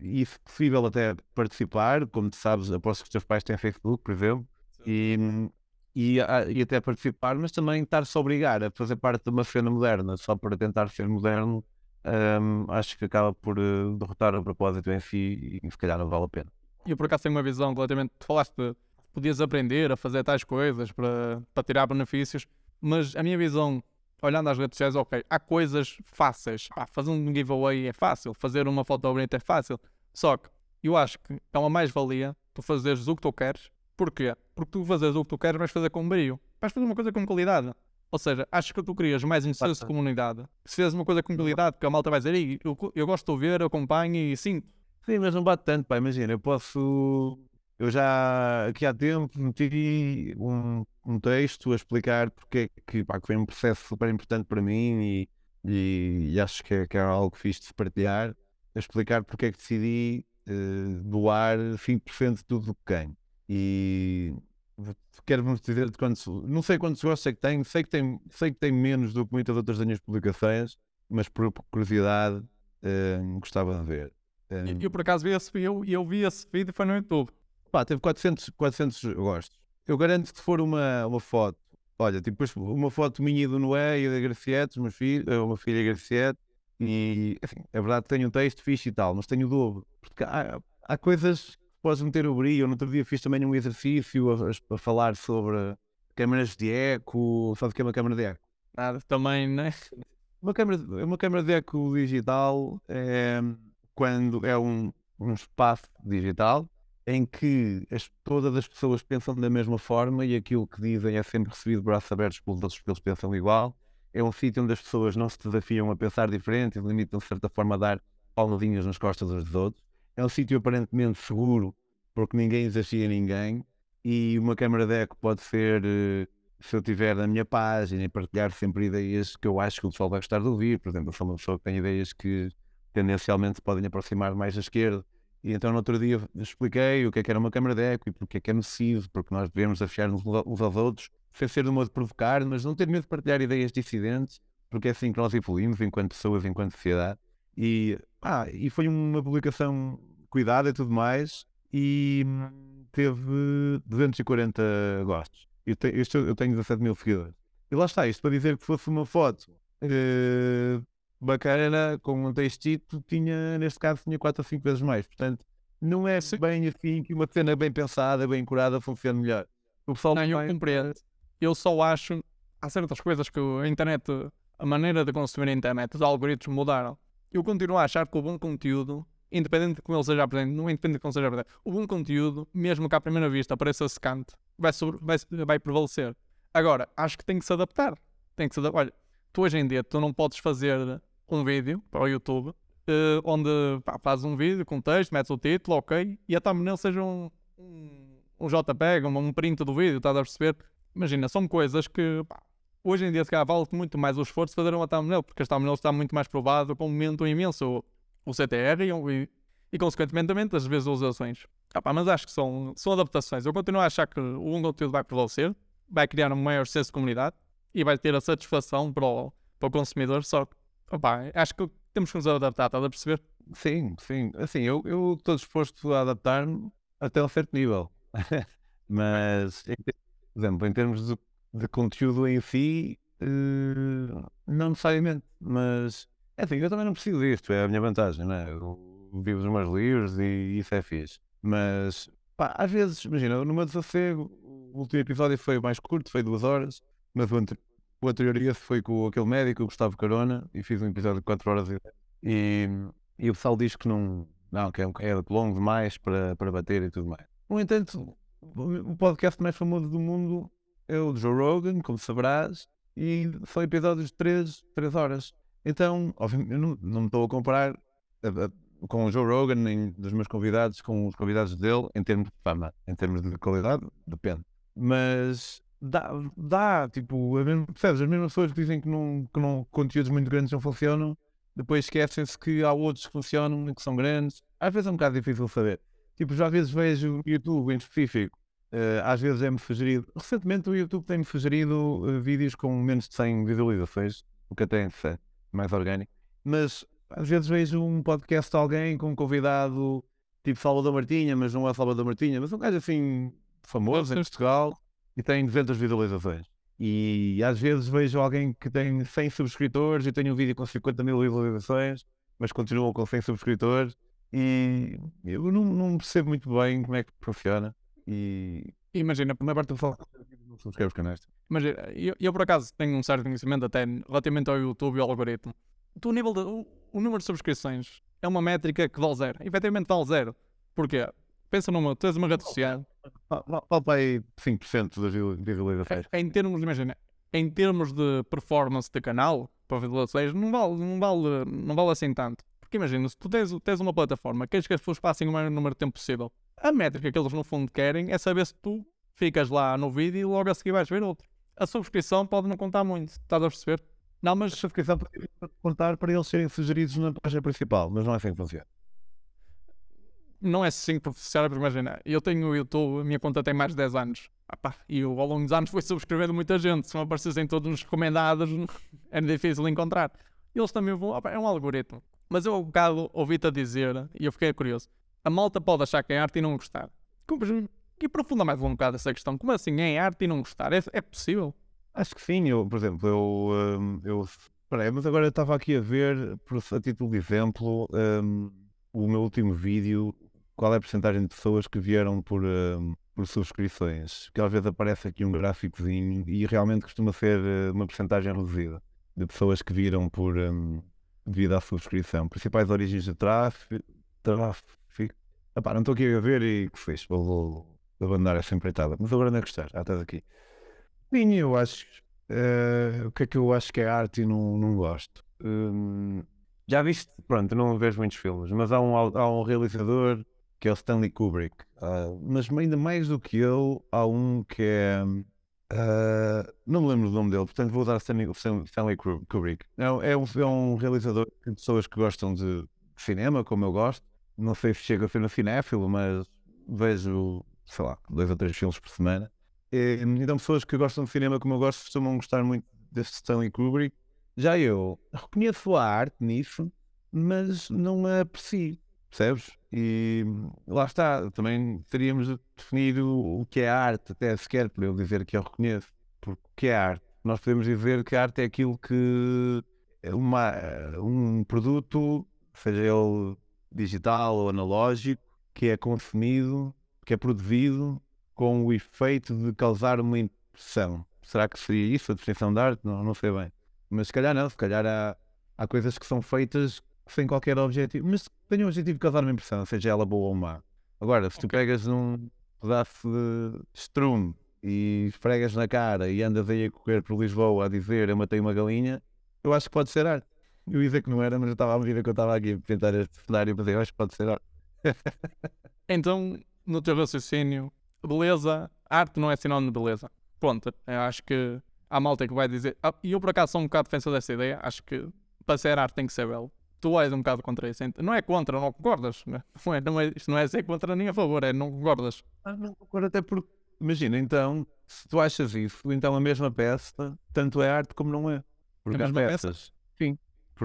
E, se possível, até participar. Como tu sabes, aposto que os teus pais têm Facebook, por exemplo. E, e, e, até participar, mas também estar-se a obrigar a fazer parte de uma cena moderna só para tentar ser moderno, um, acho que acaba por uh, derrotar o propósito em si e se calhar não vale a pena. Eu por acaso tenho uma visão completamente. Tu falaste de podias aprender a fazer tais coisas para, para tirar benefícios, mas a minha visão, olhando às redes sociais, ok, há coisas fáceis. Ah, fazer um giveaway é fácil, fazer uma foto bonita é fácil. Só que eu acho que é uma mais-valia tu fazeres o que tu queres Porquê? Porque tu fazes o que tu queres, vais fazer com brilho. Vais fazer uma coisa com qualidade. Ou seja, acho que tu crias mais um senso de comunidade. Se fizes uma coisa com qualidade, que a malta vai dizer, eu, eu gosto de ouvir, acompanho e sinto. Sim, mas não bate tanto, pá. Imagina, eu posso. Eu já aqui há tempo meti um, um texto a explicar porque é que, pá, que foi um processo super importante para mim e, e, e acho que é, que é algo fixe de partilhar. A explicar porque é que decidi uh, doar 5% de tudo o que ganho. E quero-vos dizer de quantos, não sei quantos gostos é que tem, sei que tem, sei que tem menos do que muitas outras das minhas publicações, mas por curiosidade uh, gostava de ver. Uh, eu, por acaso vi esse, eu, eu vi esse vídeo foi no YouTube. Pá, teve 400, 400 gostos. Eu garanto que se for uma, uma foto, olha, tipo, uma foto minha do Noé e da Graciete, uma filha, eh, uma filha Graciete, e assim, é verdade que tenho um texto fixe e tal, mas tenho o dobro. Porque há, há coisas podes meter o brilho. No outro dia fiz também um exercício a, a falar sobre câmaras de eco. Sabe o que é uma câmara de eco? Nada, também, né? Uma câmara, uma câmara de eco digital é quando é um, um espaço digital em que as, todas as pessoas pensam da mesma forma e aquilo que dizem é sempre recebido braços abertos pelos outros, porque eles pensam igual. É um sítio onde as pessoas não se desafiam a pensar diferente e limitam, de certa forma, a dar palmadinhas nas costas uns dos outros. É um sítio aparentemente seguro, porque ninguém exagera ninguém. E uma câmara de eco pode ser, eh, se eu tiver na minha página, e partilhar sempre ideias que eu acho que o pessoal vai gostar de ouvir. Por exemplo, eu sou uma pessoa que tem ideias que tendencialmente podem aproximar mais à esquerda. E então no outro dia expliquei o que é que era uma câmara de eco e porque é que é nocivo, porque nós devemos desafiar-nos uns aos outros, sem ser de modo de provocar, mas não ter medo de partilhar ideias dissidentes, porque é assim que nós evoluímos enquanto pessoas, enquanto sociedade. E, ah, e foi uma publicação cuidada e tudo mais, e teve 240 gostos. Eu, te, eu, eu tenho 17 mil seguidores. E lá está, isto para dizer que fosse uma foto uh, bacana, com um textito, tinha, neste caso, tinha 4 ou 5 vezes mais. Portanto, não é bem assim que uma cena bem pensada, bem curada, funciona melhor. O pessoal não, eu compreendo. Eu só acho, há certas coisas que a internet, a maneira de consumir a internet, os algoritmos mudaram. Eu continuo a achar que o bom conteúdo independente de como ele seja apresentado, não independente de como seja apresentado, o bom conteúdo, mesmo que à primeira vista pareça secante, vai, sobre, vai, vai prevalecer. Agora, acho que tem que se adaptar. Tem que se adaptar. Olha, tu hoje em dia, tu não podes fazer um vídeo para o YouTube uh, onde pá, fazes um vídeo com texto, metes o título, ok, e a thumbnail seja um, um, JPEG, um, um print do vídeo, estás a perceber? Imagina, são coisas que pá, hoje em dia se calhar vale muito mais o esforço de fazer uma thumbnail, porque a thumbnail está muito mais provado um momento imenso o CTR e, e consequentemente as visualizações. Ah, pá, mas acho que são, são adaptações. Eu continuo a achar que o conteúdo vai prevalecer, vai criar um maior senso de comunidade e vai ter a satisfação para o, para o consumidor. Só que, opá, acho que temos que nos adaptar, estás a perceber? Sim, sim. Assim, eu, eu estou disposto a adaptar-me até um certo nível. Mas, por exemplo, em termos de, de conteúdo em si, uh, não necessariamente. Mas, é assim, eu também não preciso disto, é a minha vantagem, não é? Eu vivo dos meus livros e isso é fixe. Mas, pá, às vezes, imagina, no meu desafego, o último episódio foi mais curto, foi duas horas, mas o, ante o anterior foi com aquele médico, o Gustavo Carona, e fiz um episódio de quatro horas e, e o pessoal diz que não, não, que é, é longo demais para, para bater e tudo mais. No entanto, o podcast mais famoso do mundo é o Joe Rogan, como sabrás, e são episódios de 3, 3 horas. Então, obviamente, não, não me estou a comparar a, a, com o Joe Rogan, nem dos meus convidados, com os convidados dele, em termos de fama, em termos de qualidade, depende. Mas dá, dá tipo, a mesma, percebes? As mesmas pessoas que dizem que, não, que não, conteúdos muito grandes não funcionam, depois esquecem-se que há outros que funcionam e que são grandes. Às vezes é um bocado difícil saber. Tipo, já às vezes vejo YouTube em específico, uh, às vezes é-me sugerido. Recentemente o YouTube tem-me sugerido uh, vídeos com menos de 100 visualizações, o que até é mais orgânico. Mas às vezes vejo um podcast de alguém com um convidado tipo Salvador Martinha, mas não é Salvador Martinha, mas um gajo assim famoso em Portugal e tem 200 visualizações. E às vezes vejo alguém que tem 100 subscritores e tem um vídeo com 50 mil visualizações, mas continua com 100 subscritores e eu não, não, percebo muito bem como é que funciona. E imagina, a maior parte do falo não subscreve os canais. Imagina, eu, eu, por acaso tenho um certo conhecimento até relativamente ao YouTube e ao algoritmo. O, nível de, o, o número de subscrições é uma métrica que vale zero. Efetivamente vale zero. Porquê? Pensa numa, tens uma rede social. Vale para aí 5% das visualizações. Em termos, imagina, em termos de performance de canal, para visualizações, não vale, não vale, não vale assim tanto. Porque imagina, se tu tens, tens uma plataforma, queres que as pessoas passem o maior número de tempo possível, a métrica que eles no fundo querem é saber se tu ficas lá no vídeo e logo a seguir vais ver outro. A subscrição pode não contar muito, estás a perceber? Não, mas a subscrição pode contar para eles serem sugeridos na página principal, mas não é assim que funciona não é assim profissional, porque imagina, eu tenho o YouTube, a minha conta tem mais de 10 anos. Apá, e eu, ao longo dos anos fui subscrevendo muita gente. Se não aparecessem todos nos recomendados, é difícil encontrar. Eles também vão. Opa, é um algoritmo. Mas eu, um bocado, ouvi-te a dizer, e eu fiquei curioso. A malta pode achar que é arte e não gostar. E aprofunda mais um bocado essa questão. Como assim é arte e não gostar? É, é possível? Acho que sim. Eu, por exemplo, eu. Um, eu Peraí, mas agora eu estava aqui a ver, a título de exemplo, um, o meu último vídeo qual é a porcentagem de pessoas que vieram por, uh, por subscrições? Que às vezes aparece aqui um gráficozinho e realmente costuma ser uh, uma porcentagem reduzida de pessoas que viram por um, devido à subscrição. Principais origens de tráfego. tráfego. Epá, não estou aqui a ver e que fez, vou, vou abandonar essa empreitada. Mas agora não é gostar, já estás aqui. Sim, eu acho. Uh, o que é que eu acho que é arte e não, não gosto? Um, já viste, pronto, não vejo muitos filmes, mas há um, há um realizador que é o Stanley Kubrick. Uh, mas ainda mais do que ele, há um que é. Uh, não me lembro do nome dele, portanto vou usar Stanley, Stanley Kubrick. É, é, um, é um realizador de pessoas que gostam de cinema, como eu gosto. Não sei se chega a ser no cinéfilo, mas vejo, sei lá, dois ou três filmes por semana. E, então, pessoas que gostam de cinema, como eu gosto, costumam gostar muito deste Stanley Kubrick. Já eu reconheço a arte nisso, mas não a aprecio. Percebes? E lá está, também teríamos de definir o, o que é arte, até sequer para eu dizer que eu reconheço. Porque o que é arte? Nós podemos dizer que a arte é aquilo que é uma, um produto, seja ele digital ou analógico, que é consumido, que é produzido com o efeito de causar uma impressão. Será que seria isso a definição da arte? Não, não sei bem. Mas se calhar não, se calhar há, há coisas que são feitas sem qualquer objetivo, mas tem o objetivo de causar uma impressão, seja ela boa ou má. Agora, se tu pegas num pedaço de estrume e esfregas na cara e andas aí a correr por Lisboa a dizer eu matei uma galinha, eu acho que pode ser arte. Eu ia dizer que não era, mas eu estava à medida que eu estava aqui a pintar este cenário para dizer, eu acho que pode ser então, no teu raciocínio, beleza, arte não é sinónimo de beleza. Ponto. Eu acho que há malta que vai dizer. Ah, E eu por acaso sou um bocado defensor dessa ideia. Acho que para ser arte tem que ser belo. Tu és um bocado contra isso. Não é contra, não concordas. Não é, não é, isto não é ser contra nem a favor, é não concordas. Ah, não concordo até porque, imagina, então, se tu achas isso, então a mesma peça, tanto é arte como não é. Porque A há mesma peça? peças, sim,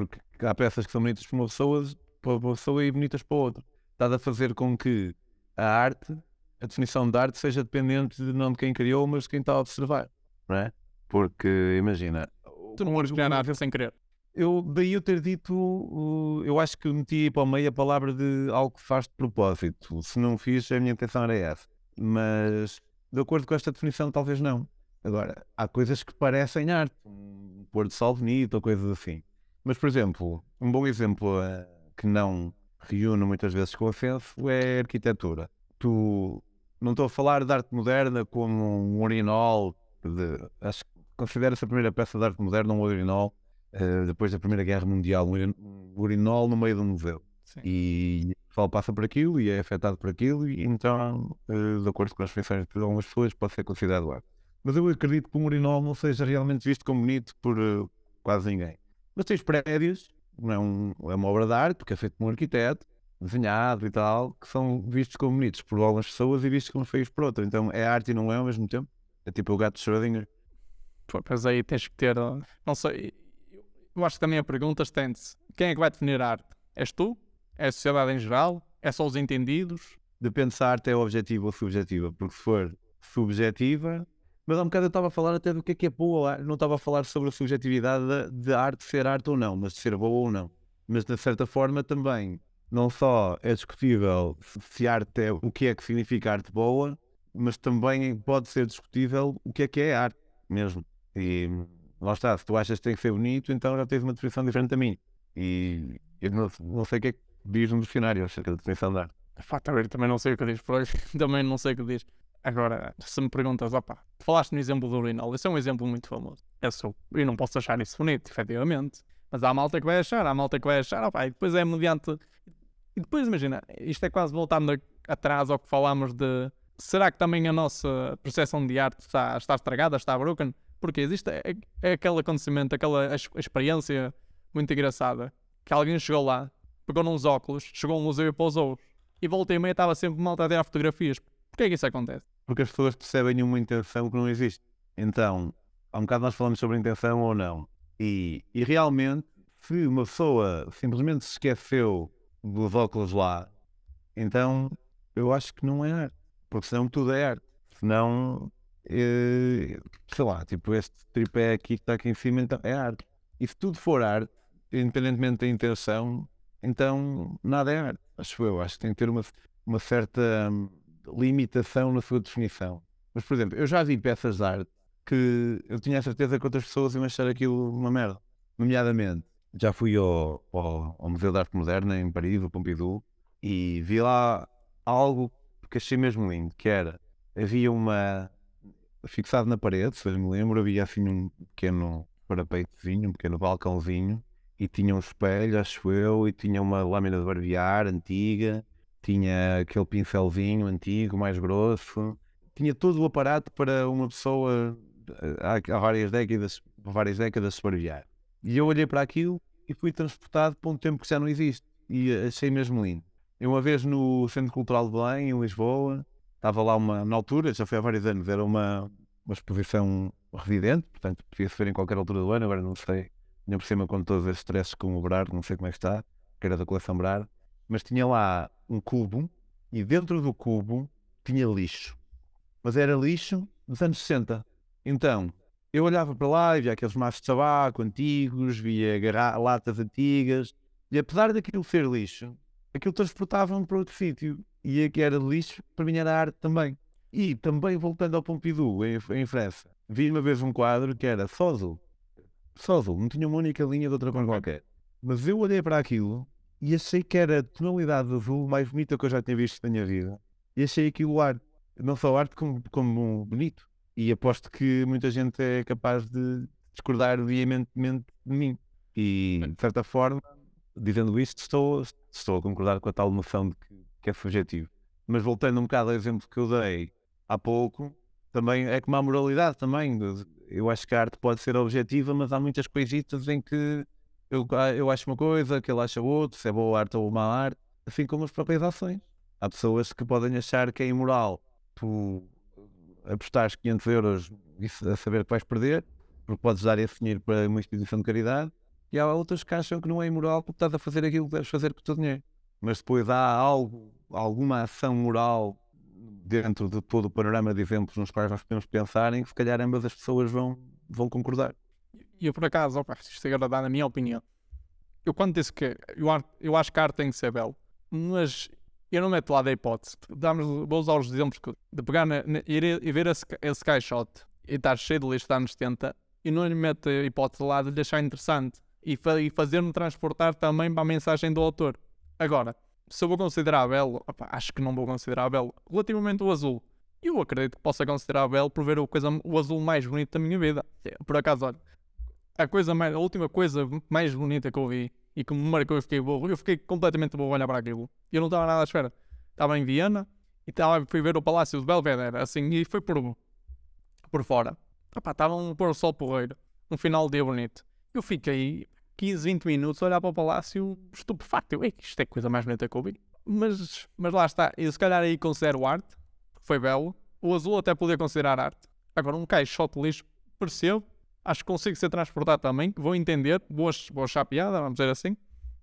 porque há peças que são bonitas para uma pessoa, para uma pessoa e bonitas para outra. Estás a fazer com que a arte, a definição de arte, seja dependente de não de quem criou, mas de quem está a observar, não é? Porque, imagina, Tu não podes criar arte sem querer. eu, daí eu ter dito, eu acho que meti aí para o meio a palavra de algo que faz de propósito. Se não fiz, a minha intenção era essa. Mas, de acordo com esta definição, talvez não. Agora, há coisas que parecem arte, um pôr de sol bonito ou coisas assim. Mas, por exemplo, um bom exemplo eh, que não reúne muitas vezes com ofenso é a arquitetura. Tu, não estou a falar de arte moderna como um urinol, de, acho que considera-se a primeira peça de arte moderna um urinol, eh, depois da Primeira Guerra Mundial, um urin- urinol no meio do museu. Sim. E o pessoal passa por aquilo e é afetado por aquilo, e então, eh, de acordo com as definições de algumas pessoas, pode ser considerado arte. Mas eu acredito que um urinol não seja realmente visto como bonito por eh, quase ninguém. Mas tens prédios, não é, um, é uma obra de arte, porque é feito por um arquiteto, desenhado e tal, que são vistos como bonitos por algumas pessoas e vistos como feios por outras. Então é arte e não é ao mesmo tempo. É tipo o gato de Schrödinger. Pô, Mas aí tens que ter. Não sei. Eu acho que também a pergunta estende-se: quem é que vai definir a arte? És tu? É a sociedade em geral? É só os entendidos? Depende se a arte é objetiva ou subjetiva, porque se for subjetiva. Mas há um bocado eu estava a falar até do que é que é boa não estava a falar sobre a subjetividade da- de, arte ser arte ou não, mas de ser boa ou não. Mas de certa forma também, não só é discutível se- arte é o que é que significa arte boa, mas também pode ser discutível o que é que é arte mesmo. E lá está, se tu achas que tem que ser bonito, então já tens uma definição diferente da minha. E eu não, não sei o que é que diz no dicionário acerca da definição de arte. Fato, eu também não sei o que diz por hoje. também não sei o que diz. Agora, se me perguntas, opá, falaste no exemplo do urinol, esse é um exemplo muito famoso. Eu, sou, eu não posso achar isso bonito, efetivamente. Mas há malta que vai achar, há malta que vai achar, opá, e depois é mediante. E depois imagina, isto é quase voltando atrás ao que falámos de será que também a nossa percepção de arte está, está estragada, está broken? Porque existe é, é aquele acontecimento, aquela ex- experiência muito engraçada que alguém chegou lá, pegou nos óculos, chegou a um museu e pousou e volta e meia estava sempre malta a tirar fotografias. Porquê é que isso acontece? Porque as pessoas percebem uma intenção que não existe. Então, há um bocado nós falamos sobre intenção ou não. E, e realmente, se uma pessoa simplesmente se esqueceu dos óculos lá, então eu acho que não é arte. Porque senão tudo é arte. Senão, eh, sei lá, tipo este tripé aqui que está aqui em cima, então é arte. E se tudo for arte, independentemente da intenção, então nada é arte. Acho eu. Acho que tem que ter uma, uma certa limitação na sua definição. Mas, por exemplo, eu já vi peças de arte que eu tinha a certeza que outras pessoas iam achar aquilo uma merda. Nomeadamente, já fui ao, ao, ao Museu de Arte Moderna em Paris, o Pompidou, e vi lá algo que achei mesmo lindo, que era, havia uma, fixado na parede, se eu me lembro, havia assim um pequeno parapeitozinho, um pequeno balcãozinho, e tinha um espelho, acho eu, e tinha uma lâmina de barbear antiga, tinha aquele pincelzinho antigo, mais grosso, tinha todo o aparato para uma pessoa eh, há, várias décadas, várias décadas barbear. E eu olhei para aquilo e fui transportado para um tempo que já não existe. E achei mesmo lindo. Eu uma vez no Centro Cultural de Belém, em Lisboa, estava lá uma, na altura, já foi há vários anos, era uma, uma exposição residente, portanto podia-se ver em qualquer altura do ano, agora não sei, ainda por cima com todos esses stresses com o Brard, não sei como é que está, que era da coleção Brard, mas tinha lá um cubo e dentro do cubo tinha lixo. Mas era lixo dos anos 60. Então, eu olhava para lá e via aqueles maços de tabaco antigos, via latas antigas, e apesar daquilo ser lixo, aquilo transportava-me para outro sítio. E a que era lixo, para mim era arte também. E também voltando ao Pompidou, em, em França, vi uma vez um quadro que era só azul. Só azul, não tinha uma única linha de outra cor qualquer. Mas eu olhei para aquilo e achei que era a tonalidade de azul mais bonita que eu já tinha visto na minha vida. E achei aquilo arte. Não só arte, como, como bonito. E aposto que muita gente é capaz de discordar veementemente de mim. E, de certa forma, dizendo isto, estou, estou a concordar com a tal noção de que, que é subjetivo. Mas voltando um bocado ao exemplo que eu dei, há pouco, também é como a moralidade também. Eu acho que a arte pode ser objetiva, mas há muitas coisitas em que eu, ah, eu acho uma coisa, que ele acha outra, se é boa arte ou má arte, assim como as próprias ações. Há pessoas que podem achar que é imoral tu apostares 500 euros a saber que vais perder, porque podes dar esse dinheiro para uma instituição de caridade, e há outras que acham que não é imoral porque estás a fazer aquilo que deves fazer com o teu dinheiro. Mas depois há algo, alguma ação moral dentro de todo o panorama de exemplos nos quais nós podemos pensar em que se calhar ambas as pessoas vão, vão concordar. E eu por acaso, opa, isto agora dá na minha opinião. Eu quando disse que eu, eu acho que a arte tem que ser belo, mas eu não meto lá da hipótese. Damos, vou usar os exemplos de pegar na, na, ir, e ver esse, esse caixote e estar cheio de lixo de anos 70 e não lhe meto a hipótese lá de lhe achar interessante e, fa e fazer-me transportar também para a mensagem do autor. Agora, se eu vou considerar belo, opa, acho que não vou considerar belo. Relativamente ao azul, eu acredito que possa considerar belo por ver coisa, o azul mais bonito da minha vida. Por acaso, olha, a, coisa mais, a última coisa mais bonita que eu vi e que me marcou, eu fiquei burro, eu fiquei completamente burro a olhar para aquilo. Eu não estava nada à espera. Estava em Viena e estava, fui ver o Palácio de Belvedere, assim, e foi por, por fora. Estava um pôr sol porreiro, um final de dia bonito. Eu fiquei 15, 20 minutos a olhar para o palácio estupefacto. Eu, isto é coisa mais bonita que eu vi. Mas, mas lá está. E se calhar aí considero arte. Foi belo. O azul até podia considerar arte. Agora, um caixote de lixo, percebo. Acho que consigo ser transportado também. Vou entender. Vou, vou achar piada, vamos dizer assim.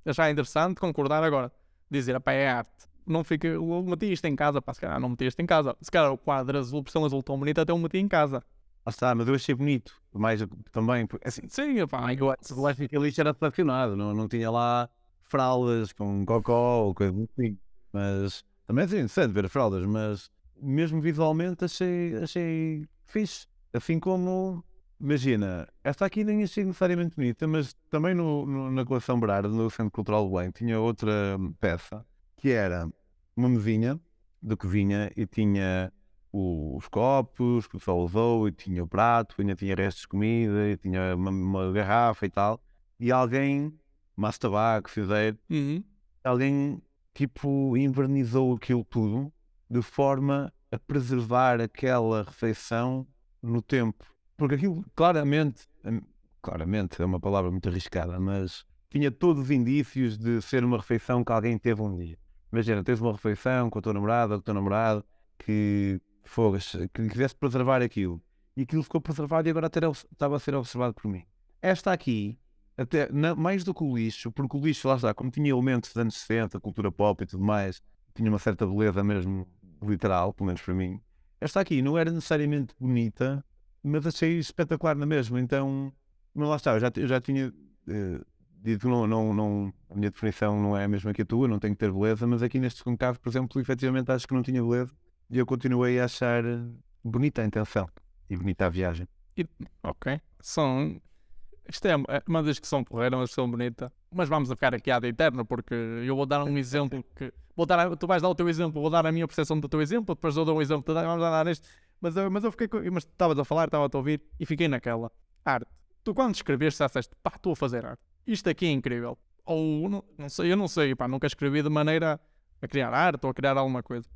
Achar interessante, concordar agora. Dizer, pá, é arte. Não fica. Eu meti isto em casa, pá, se calhar não meti isto em casa. Se calhar o quadro azul, por ser um azul tão bonito, até o meti em casa. Ah, está, mas eu achei bonito, mais também, assim, sim, pá, eu acho que lixo era selecionado, não, não tinha lá fraldas com cocó ou coisa assim, mas também é interessante ver as fraldas, mas mesmo visualmente achei, achei fixe, assim como, imagina, esta aqui nem achei necessariamente bonita, mas também no, no na coleção Berardo, no Centro Cultural do Bem, tinha outra peça, que era uma mesinha de cozinha e tinha os copos que o pessoal usou, e tinha o prato, ainda tinha restos de comida, e tinha uma, uma garrafa e tal. E alguém, massa tabaco, fizeiro, uhum. alguém tipo invernizou aquilo tudo de forma a preservar aquela refeição no tempo. Porque aquilo claramente, hum, claramente é uma palavra muito arriscada, mas tinha todos os indícios de ser uma refeição que alguém teve um dia. Imagina, tens uma refeição com a tua namorada, com o teu namorado, que fogas, que quisesse preservar aquilo. E aquilo ficou preservado e agora estava a ser observado por mim. Esta aqui, até mais do que o lixo, porque o lixo, lá está, como tinha elementos dos anos 60, cultura pop e tudo mais, tinha uma certa beleza mesmo literal, pelo menos para mim. Esta aqui não era necessariamente bonita, mas achei espetacular na mesma. Então, mas lá está, eu já, eu já tinha uh, dito não, não, não, a minha definição não é a mesma que a tua, não tem que ter beleza, mas aqui neste caso, por exemplo, efetivamente acho que não tinha beleza e eu continuei a achar bonita a intenção e bonita a viagem. E, ok. São. Isto é, é uma discussão porreira, uma discussão bonita. Mas vamos a ficar aqui ad eterno, porque eu vou dar um exemplo que. Vou dar tu vais dar o teu exemplo, vou dar a minha percepção do teu exemplo, depois eu dou um exemplo, vamos dar este. Mas eu, mas eu fiquei. Mas estavas a falar, estava a te ouvir e fiquei naquela. Arte. Tu quando escreveste, já disseste, pá, estou a fazer arte. Isto aqui é incrível. Ou não, não sei, eu não sei, pá, nunca escrevi de maneira a criar arte ou a criar alguma coisa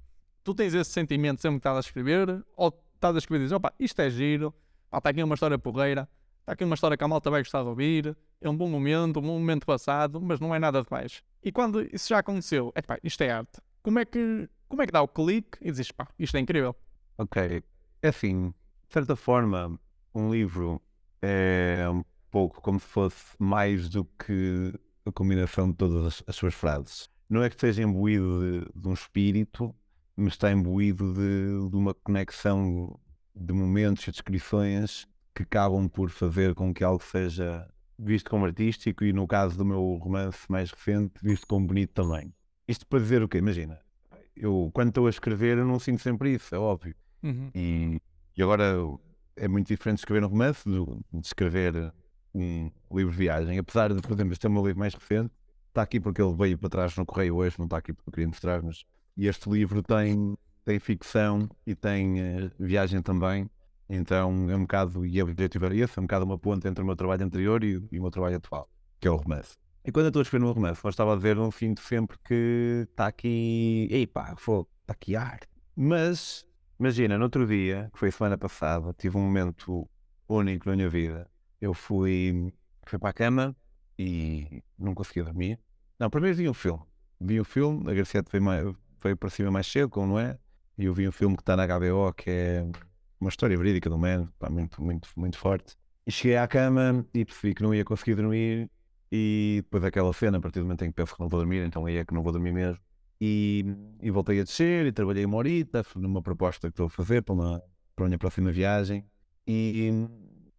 tu tens esse sentimento sempre que estás a escrever, ou estás a escrever e dizes, opa, isto é giro, está aqui uma história porreira, está aqui uma história que a malta vai gostar de ouvir, é um bom momento, um bom momento passado, mas não é nada demais. E quando isso já aconteceu, é pá, isto é arte. Como é que, como é que dá o clique e dizes, pá, isto é incrível? Ok, é assim, de certa forma, um livro é um pouco como se fosse mais do que a combinação de todas as, as suas frases. Não é que esteja imbuído de, de um espírito, mas está imbuído de, de uma conexão de momentos e descrições que acabam por fazer com que algo seja visto como artístico e, no caso do meu romance mais recente, visto como bonito também. Isto para dizer o quê? Imagina, eu quando estou a escrever eu não sinto sempre isso, é óbvio. Uhum. E, e agora é muito diferente escrever um romance do, de escrever um livro de viagem. Apesar de, por exemplo, este é o meu livro mais recente, está aqui porque ele veio para trás no correio hoje, não está aqui porque eu queria mostrar, mas este livro tem, tem ficção e tem uh, viagem também. Então é um bocado, e o objetivo era esse, é um bocado uma ponte entre o meu trabalho anterior e, e o meu trabalho atual, que é o romance. E quando eu estou a escrever no romance, eu estava a ver um fim de sempre que está aqui, ei pá, está aqui arte. Mas Imagina, no outro dia, que foi semana passada, tive um momento único na minha vida. Eu fui, fui para a cama e não conseguia dormir. Não, primeiro vi um filme. Vi um filme, a Garcete veio, mais, veio para cima mais cedo, como não é? E eu vi um filme que está na HBO, que é uma história verídica do man, pá, muito, muito, muito forte. E cheguei à cama e percebi que não ia conseguir dormir. E depois daquela cena, a partir do momento em que penso que não vou dormir, então aí é que não vou dormir mesmo. E, e voltei a descer e trabalhei uma horita numa proposta que estou a fazer para, uma, para a minha próxima viagem. E, e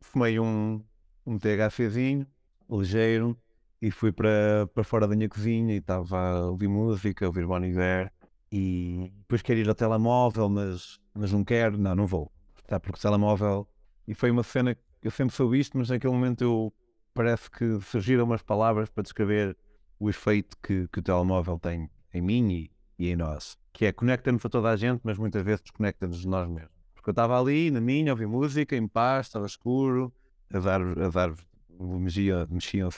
fumei um, um THCzinho, ligeiro, e fui para, para fora da minha cozinha e estava a ouvir música, a ouvir Bon Iver. E depois quero ir ao telemóvel, mas, mas não quero, não, não vou. Está porque o telemóvel. E foi uma cena que eu sempre soube isto, mas naquele momento eu parece que surgiram umas palavras para descrever o efeito que, que o telemóvel tem em mim e, e em nós. Que é conecta-nos a toda a gente, mas muitas vezes desconecta-nos de nós mesmos. Porque eu estava ali, na minha, a ouvir música, em paz, estava escuro, as árvores, mexiam, mexiam-se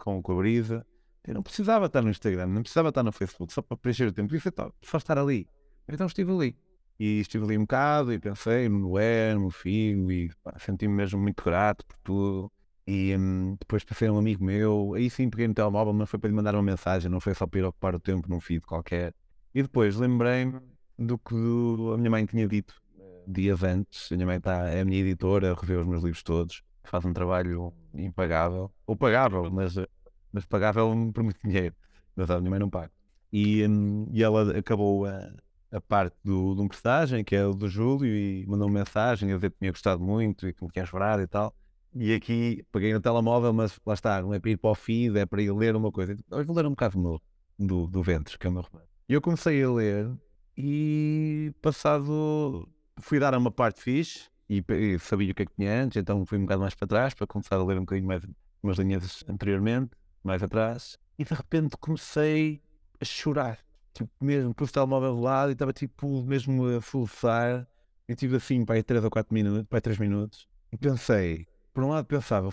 com, a brisa. Eu não precisava estar no Instagram, não precisava estar no Facebook, só para preencher o tempo. Isso só estar ali. Então estive ali. E estive ali um bocado e pensei no Noé, no filho, e senti-me mesmo muito grato por tudo. E hum, depois pensei um amigo meu, aí sim peguei no telemóvel, mas foi para lhe mandar uma mensagem, não foi só para ir ocupar o tempo num feed qualquer. E depois lembrei-me do que a minha mãe tinha dito eh, dias antes. A minha mãe tá, é a minha editora, revê os meus livros todos, faz um trabalho impagável, ou pagável, mas, eh, mas pagável por muito dinheiro. Mas a minha mãe não paga. E, hum, e ela acabou a, a parte do, de um personagem, que é o do Júlio, e mandou uma mensagem a dizer que tinha gostado muito e que me tinha chorado e tal. E aqui peguei no telemóvel, mas lá está, não é para ir para o feed, é para ir ler uma coisa. Hoje vou ler um bocado no, do, do Ventres, que é o meu romance. E eu comecei a ler e passado fui dar uma parte fixe e, e, sabia o que é que tinha antes, então fui um bocado mais para trás para começar a ler um bocadinho mais umas linhas anteriormente, mais atrás, e de repente comecei a chorar. Tipo, mesmo, pus o telemóvel do lado e estava tipo mesmo a soluçar. E tive assim, para aí 3 ou 4 minutos, para aí 3 minutos, e pensei, por um lado pensava,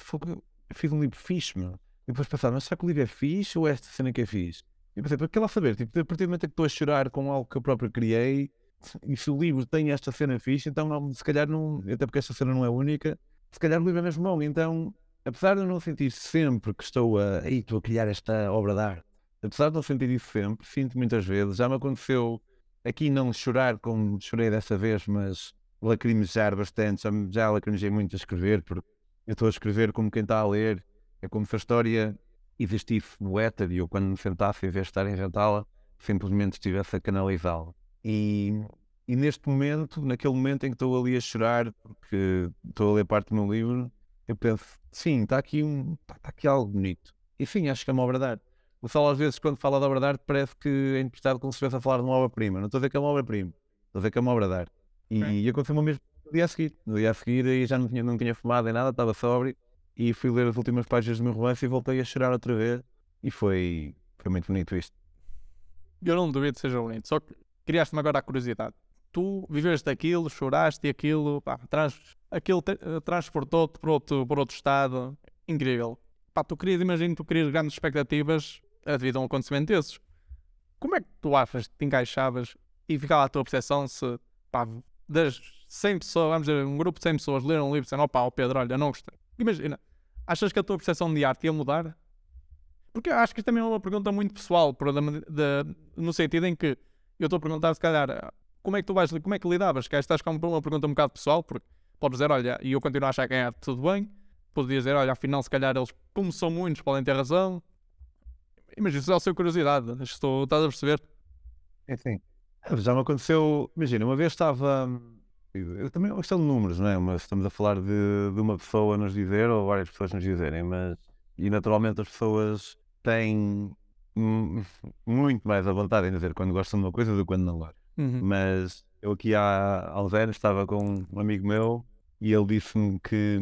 fiz um livro fixe, meu. E depois pensava, mas será que o livro é fixe ou é esta cena que é fixe? E pensei, para que lá saber? Tipo, a partir do momento que estou a chorar com algo que eu próprio criei, e se o livro tem esta cena fixe, então se calhar não, até porque esta cena não é única, se calhar o livro é mesmo bom. Então, apesar de eu não sentir sempre que estou a, aí, estou a criar esta obra de arte, apesar de não sentir isso sempre, sinto muitas vezes, já me aconteceu aqui não chorar como chorei dessa vez, mas lacrimejar bastante, já, já lacrimejei muito a escrever, porque eu estou a escrever como quem está a ler. É como se a história existisse no éter e eu, quando me sentasse, em vez de estar a inventá-la, simplesmente estivesse a canalizá-la. E, e neste momento, naquele momento em que estou ali a chorar, porque estou a ler parte do meu livro, eu penso, sim, está aqui, um, está, aqui algo bonito. E sim, acho que é uma obra de arte. O Sol, às vezes, quando fala de obra de arte, parece que é interpretado como se estivesse a falar de uma obra-prima. Não estou a dizer que é uma obra-prima, estou a dizer que é uma obra de arte. E, é. e aconteceu o mesmo no dia a seguir. No dia a seguir aí já não tinha, não tinha fumado em nada, estava sóbrio e fui ler as últimas páginas do meu romance e voltei a chorar outra vez e foi, foi muito bonito isto. Eu não duvido que seja bonito, só que criaste-me agora a curiosidade. Tu viveste aquilo, choraste e aquilo, pá, trans, aquilo uh, transportou-te para outro, para outro estado, incrível. Pá, tu querias, imagino, tu querias grandes expectativas devido a um acontecimento desses. Como é que tu achas que te encaixavas e ficava a tua percepção se, pá, das 100 pessoas, vamos dizer, um grupo de 100 pessoas leram um livro e disseram, opa, o Pedro, olha, não gostei. Imagina, achas que a tua percepção de arte ia mudar? Porque acho que isto também é uma pergunta muito pessoal, de, no sentido em que eu estou a perguntar, se calhar, como é que tu vais, como é que lidavas? Que estás com uma pergunta um bocado pessoal, porque podes dizer, olha, e eu continuo a achar que é arte, tudo bem. Podes dizer, olha, afinal, se calhar eles, como são muitos, podem ter razão. Imagina, isso é a sua curiosidade, estou, estás a perceber? É assim, já me aconteceu, imagina, uma vez estava eu também é uma questão de números, não é? Mas estamos a falar de, de uma pessoa nos dizer ou várias pessoas nos dizerem, mas e naturalmente as pessoas têm muito mais a vontade em dizer quando gostam de uma coisa do que quando não gostam. Uhum. Mas eu aqui há, há uns anos estava com um amigo meu e ele disse-me que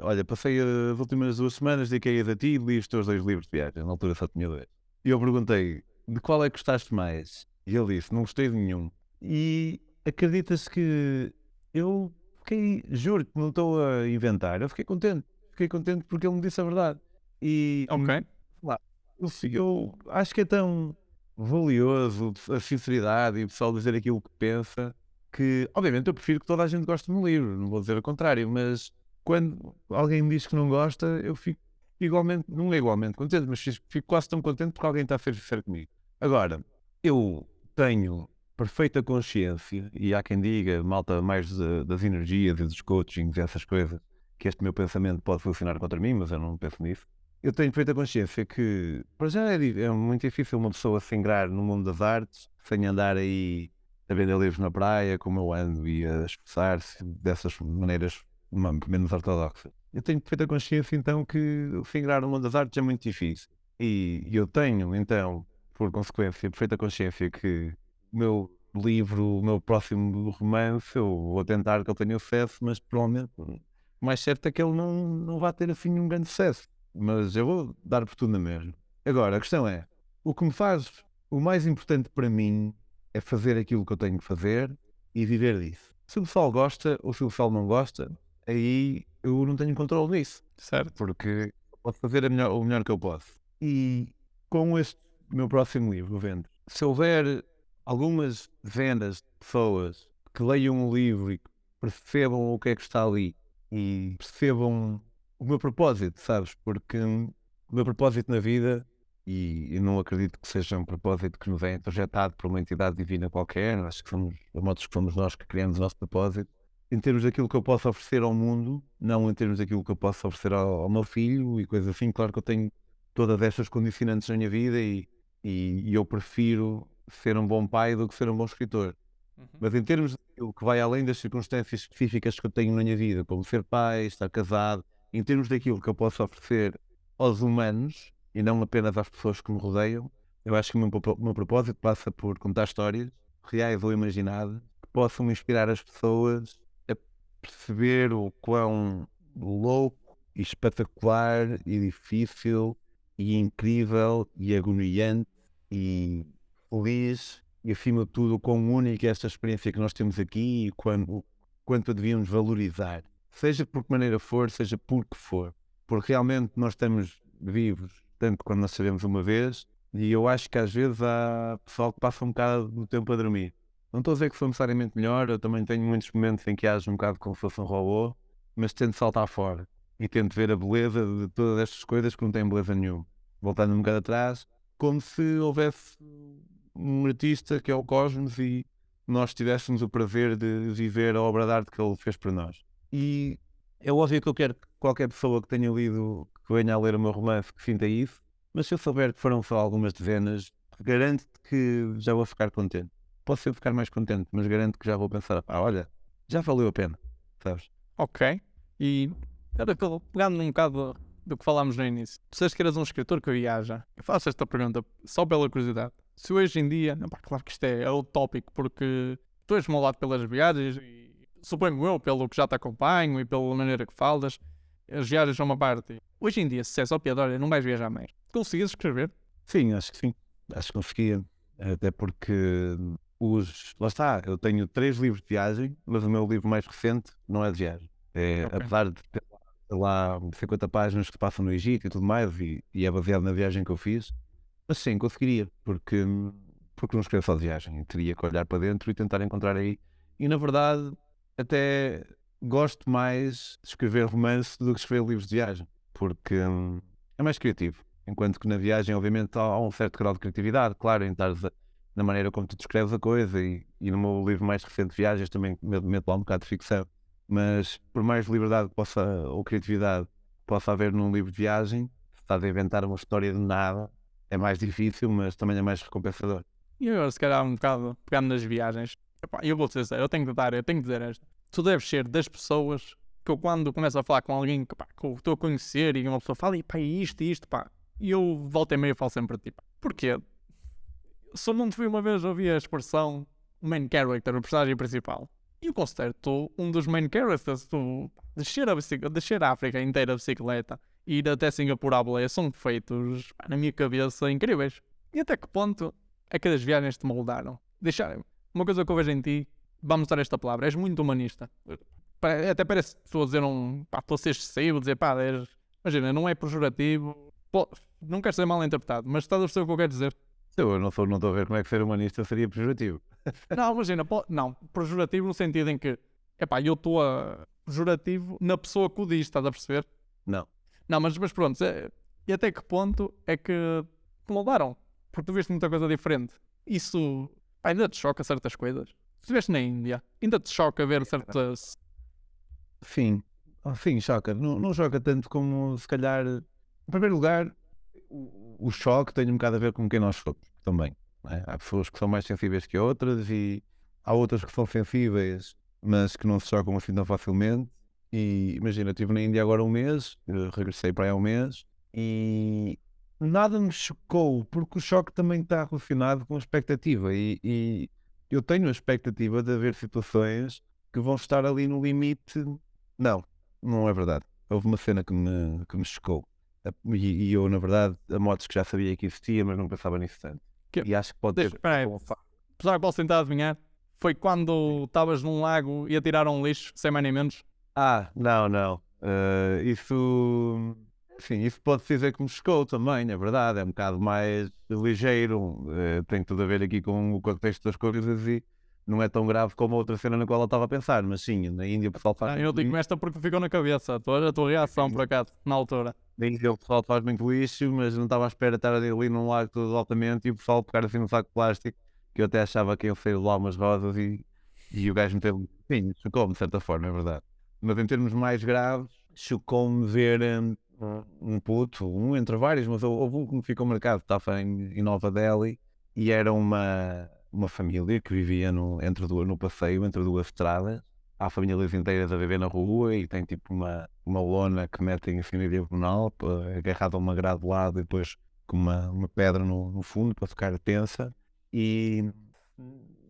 olha, passei as últimas duas semanas dediquei a ti e li os teus dois livros de viagem, na altura só tinha dois. E eu perguntei de qual é que gostaste mais? E ele disse, não gostei de nenhum. E acreditas que eu fiquei, juro que não estou a inventar, eu fiquei contente. Fiquei contente porque ele me disse a verdade. E ok. Lá, eu, eu acho que é tão valioso a sinceridade e o pessoal dizer aquilo que pensa que, obviamente, eu prefiro que toda a gente goste de um livro, não vou dizer o contrário, mas quando alguém me diz que não gosta, eu fico igualmente, não é igualmente contente, mas fico quase tão contente porque alguém está a ser sincero comigo. Agora, eu tenho perfeita consciência, e há quem diga, malta mais de, das energias e dos coachings e essas coisas, que este meu pensamento pode funcionar contra mim, mas eu não penso nisso. Eu tenho perfeita consciência que, para já, é, é muito difícil uma pessoa se ingrar no mundo das artes sem andar aí a vender livros na praia, como eu ando, e a expressar-se dessas maneiras menos ortodoxas. Eu tenho perfeita consciência, então, que se ingrar no mundo das artes é muito difícil. E eu tenho, então, por consequência, perfeita consciência que o meu livro, o meu próximo romance, eu vou tentar que ele tenha sucesso, mas provavelmente o mais certo é que ele não, não vai ter assim um grande sucesso. Mas eu vou dar por tudo na mesma. Agora, a questão é: o que me faz, o mais importante para mim é fazer aquilo que eu tenho que fazer e viver disso. Se o pessoal gosta ou se o pessoal não gosta, aí eu não tenho controle nisso. Certo. Porque posso fazer melhor, o melhor que eu posso. E com este meu próximo livro, Vendo, se houver algumas dezenas de pessoas que leiam o livro e percebam o que é que está ali e percebam o meu propósito, sabes? Porque o meu propósito na vida, e eu não acredito que seja um propósito que nos é projetado por uma entidade divina qualquer, acho que somos, a modos que somos nós que criamos o nosso propósito, em termos daquilo que eu posso oferecer ao mundo, não em termos daquilo que eu posso oferecer ao, ao meu filho e coisas assim. Claro que eu tenho todas estas condicionantes na minha vida e, e, e eu prefiro ser um bom pai do que ser um bom escritor. Uhum. Mas em termos daquilo que vai além das circunstâncias específicas que eu tenho na minha vida, como ser pai, estar casado, em termos daquilo que eu posso oferecer aos humanos e não apenas às pessoas que me rodeiam, eu acho que o meu, o meu propósito passa por contar histórias reais ou imaginadas que possam inspirar as pessoas a perceber o quão louco e espetacular e difícil e incrível e agoniante e feliz e acima de tudo quão única é esta experiência que nós temos aqui e quando, quanto a devíamos valorizar seja por que maneira for, seja por que for, porque realmente nós estamos vivos, tanto quando nós sabemos uma vez, e eu acho que às vezes há pessoal que passa um bocado do tempo a dormir. Não estou a dizer que foi necessariamente melhor, eu também tenho muitos momentos em que haja um bocado como se fosse um robô, mas tento saltar fora e tento ver a beleza de todas estas coisas que não têm beleza nenhuma. Voltando um bocado atrás, como se houvesse um artista que é o Cosmos e nós tivéssemos o prazer de viver a obra de arte que ele fez para nós. E é óbvio que eu quero que qualquer pessoa que tenha lido, que venha a ler o meu romance, que sinta isso, mas se eu souber que foram só algumas dezenas, garanto que já vou ficar contente. Posso sempre ficar mais contente, mas garanto que já vou pensar, ah, olha, já valeu a pena, sabes? Ok. E era pegando um bocado do que falámos no início. Tu sabes que eras um escritor que viaja. Eu faço esta pergunta só pela curiosidade. Se hoje em dia, não, pá, claro que isto é, é o tópico, porque tu és molado pelas viagens e suponho eu, pelo que já te acompanho e pela maneira que falas, as viagens são uma parte. Hoje em dia, se és ao Piadória, não vais viajar mais. Conseguias escrever? Sim, acho que sim. Acho que conseguia. Até porque os. Lá está, eu tenho três livros de viagem, mas o meu livro mais recente não é de viagem. É, okay. Apesar de ter lá 50 páginas que passam no Egito e tudo mais, e, e, é baseado na viagem que eu fiz, mas sim, conseguiria, porque, porque não escrevo só de viagem. Teria que olhar para dentro e tentar encontrar aí. E na verdade, até gosto mais de escrever romance do que escrever livros de viagem, porque hum, é mais criativo. Enquanto que na viagem, obviamente, há um certo grau de criatividade, claro, em estar na maneira como tu descreves a coisa, e, e no meu livro mais recente viagens também meto lá um bocado de ficção. Mas por mais liberdade possa, ou criatividade possa haver num livro de viagem, se estás a inventar uma história de nada, é mais difícil, mas também é mais recompensador. E agora, se calhar, um bocado pegando nas viagens, Epá, eu vou dizer, eu tenho que dar, eu tenho que dizer esta. Tu deves ser das pessoas que eu quando começo a falar com alguém que, pá, que eu estou a conhecer e uma pessoa fala, e pá, isto e isto, pá, e eu volto e meio e falo sempre para ti, pá. Porquê? Só não te fui uma vez ouvir a expressão main character, o personagem principal. Eu considero tu um dos main characters, tu descer a, bicicleta, descer a África inteira a bicicleta e ir até Singapura à boleia são feitos, na minha cabeça, incríveis. E até que ponto é que as viagens te moldaram? Deixaram uma coisa que eu vejo em ti, vamos usar esta palavra, és muito humanista. Até parece que estou a dizer um. pá, estou a ser excessivo, dizer pá, és, imagina, não é pejorativo, pô, não quero ser mal interpretado, mas estás a perceber o que eu quero dizer? Eu não estou não estou a ver como é que ser humanista seria pejorativo. Não, imagina, não, pejorativo no sentido em que, epá, eu estou a pejorativo na pessoa que o diz, estás a perceber? Não. Não, mas, mas pronto, é- e até que ponto é que te moldaram? Porque tu viste muita coisa diferente. Isso pá, ainda te choca certas coisas. Se estiveste na Índia, ainda te choca ver certas. Sim, Ah, sim, choca. Não, não choca tanto como se calhar. Em primeiro lugar, o, o choque tem um bocado a ver com quem nós somos também. É? Há pessoas que são mais sensíveis que outras e há outras que são sensíveis, mas que não se chocam assim tão facilmente. E imagina, eu estive na Índia agora um mês, eh, regressei para aí um mês e nada me chocou, porque o choque também está relacionado com a expectativa. E, e eu tenho a expectativa de haver situações que vão estar ali no limite. Não, não é verdade. Houve uma cena que me, que me chocou. E, e eu, na verdade, a motos que já sabia que existia, mas não pensava nisso tanto. Que- E acho que pode ser. Apesar que posso tentar adivinhar, foi quando estavas num lago e atiraram um lixo, sem mais nem menos. Ah, não, não. Eh, isso. Sim, isso pode dizer que me chocou também, é verdade. É um bocado mais ligeiro. eh, tem tudo a ver aqui com o contexto das coisas e não é tão grave como a outra cena na qual eu estava a pensar. Mas sim, na Índia o pessoal faz. Ah, eu digo esta porque ficou na cabeça. A tua, a tua reação, por acaso, na altura. Na Índia o pessoal faz muito lixo, mas não estava à espera de estar ali num lago todo altamente e o pessoal pegar assim num saco de plástico, que eu até achava que ia sair lá umas rosas e, e o gajo meteu. Sim, chocou-me de certa forma, é verdade. Mas em termos mais graves, chocou-me ver hum, um puto, um entre vários, mas hou- houve um que me ficou marcado, estava em, em Nova Delhi e era uma, uma família que vivia no, entre duas, no passeio entre duas estradas. Há famílias inteiras a viver na rua e tem tipo uma, uma lona que metem assim na diagonal, agarrada a uma grade de lado e depois com uma, uma pedra no, no fundo para ficar tensa. E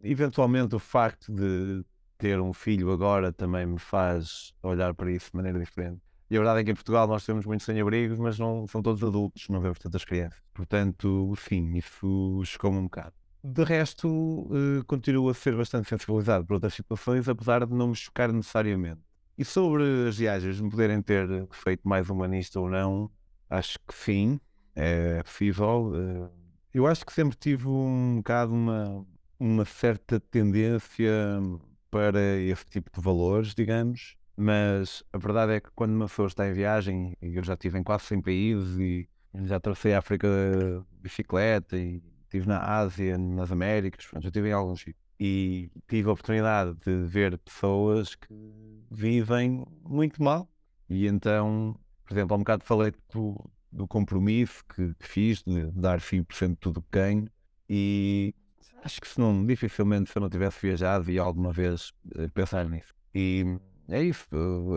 eventualmente o facto de ter um filho agora também me faz olhar para isso de maneira diferente. E a verdade é que em Portugal nós temos muitos sem-abrigos, mas não são todos adultos, não vemos tantas crianças. Portanto, sim, isso chocou-me um bocado. De resto, eh, continuo a ser bastante sensibilizado por outras situações, apesar de não me chocar necessariamente. E sobre as viagens me poderem ter feito mais humanista ou não, acho que sim, é possível. eh, Eu acho que sempre tive um bocado uma, uma certa tendência para esse tipo de valores, digamos, mas a verdade é que quando uma pessoa está em viagem, e eu já estive em quase 100 países e já atravessei a África de bicicleta e estive na Ásia, nas Américas, pronto, já estive em alguns sítios. E tive a oportunidade de ver pessoas que vivem muito mal. E então, por exemplo, há um bocado falei do, do compromisso que, fiz de dar 5% de tudo que ganho e acho que se não, dificilmente se eu não tivesse viajado e alguma vez eh, pensar nisso. E é isso,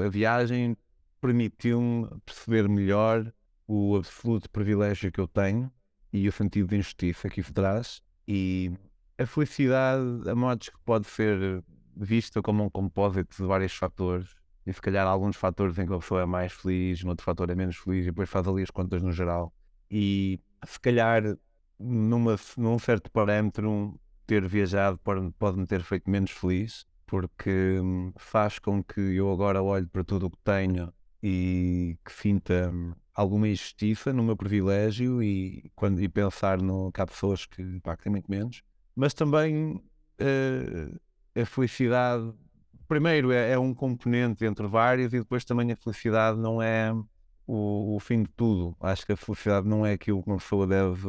eh, a viagem permitiu-me perceber melhor o absoluto privilégio que eu tenho e o sentido de injustiça que isso traz e a felicidade, a modos que pode ser vista como um compósito de vários fatores e se calhar alguns fatores em que a pessoa é mais feliz, no outro fator é menos feliz e depois faz ali as contas no geral. E se calhar numa, num certo parâmetro um, ter viajado pode- pode-me ter feito menos feliz porque hum, faz com que eu agora olhe para tudo o que tenho e que sinta hum, alguma injustiça no meu privilégio e, quando, e pensar no, que há pessoas que, pá, têm muito menos. Mas também eh, a felicidade, primeiro, é, é um componente entre vários e depois também a felicidade não é o, o fim de tudo. Acho que a felicidade não é aquilo que uma pessoa deve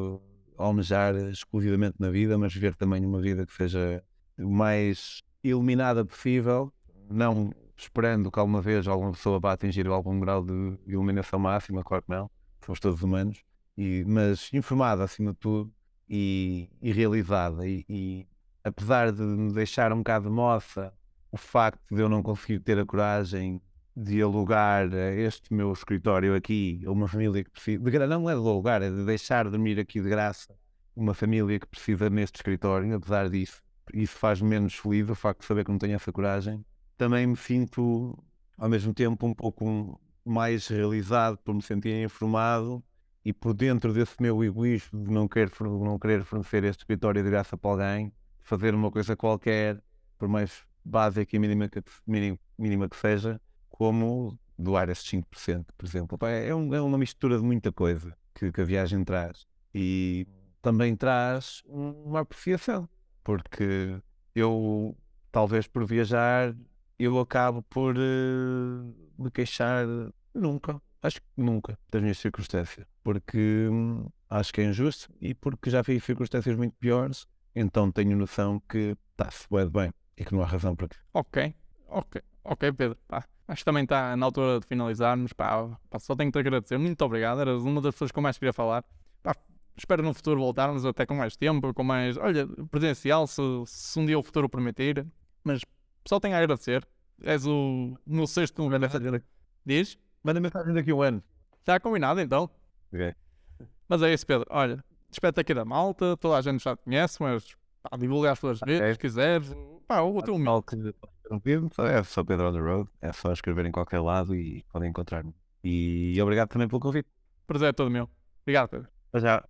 almejar exclusivamente na vida, mas viver também uma vida que seja o mais iluminada possível, não esperando que alguma vez alguma pessoa vá atingir algum grau de iluminação máxima, claro que não, somos todos humanos, e, mas informada acima de tudo e, e realizada. E, e apesar de me deixar um bocado de moça o facto de eu não conseguir ter a coragem de alugar este meu escritório aqui a uma família que precisa, de, não é de alugar, é de deixar dormir aqui de graça uma família que precisa neste escritório, apesar disso, isso faz menos feliz o facto de saber que não tenho essa coragem. Também me sinto, ao mesmo tempo, um pouco mais realizado por me sentir informado e por dentro desse meu egoísmo de não querer, não querer fornecer este escritório de graça para alguém, fazer uma coisa qualquer, por mais básica e mínima que, mínima, mínima que seja, como doar esses 5%, por exemplo. Pá, É, um- é uma mistura de muita coisa que, que a viagem traz. E também traz uma apreciação, porque eu, talvez por viajar, eu acabo por uh, me queixar nunca, acho que nunca, das minhas circunstâncias, porque hum, acho que é injusto e porque já vi circunstâncias muito piores, então tenho noção que está-se bem e que não há razão para. Ok, ok, ok, Pedro. Pá, acho que também está na altura de finalizarmos. Pá, pá, só tenho que te agradecer. Muito obrigado. Eras uma das pessoas que eu mais queria falar. Pá, espero no futuro voltarmos até com mais tempo, com mais. Olha, presencial, se, se um dia o futuro permitir. Mas só tenho a agradecer. És o meu sexto convidado. Diz? Manda mensagem daqui a um ano. Está combinado então. Ok. Mas é isso, Pedro. Olha, despeito aqui da malta. Toda a gente já te conhece, mas pá, divulga as tuas Ok. redes, se quiseres. Pá, o teu que só é só Pedro on the road, é só escrever em qualquer lado e podem encontrar-me. E obrigado também pelo convite. Prazer é todo meu. Obrigado, Pedro. Até já.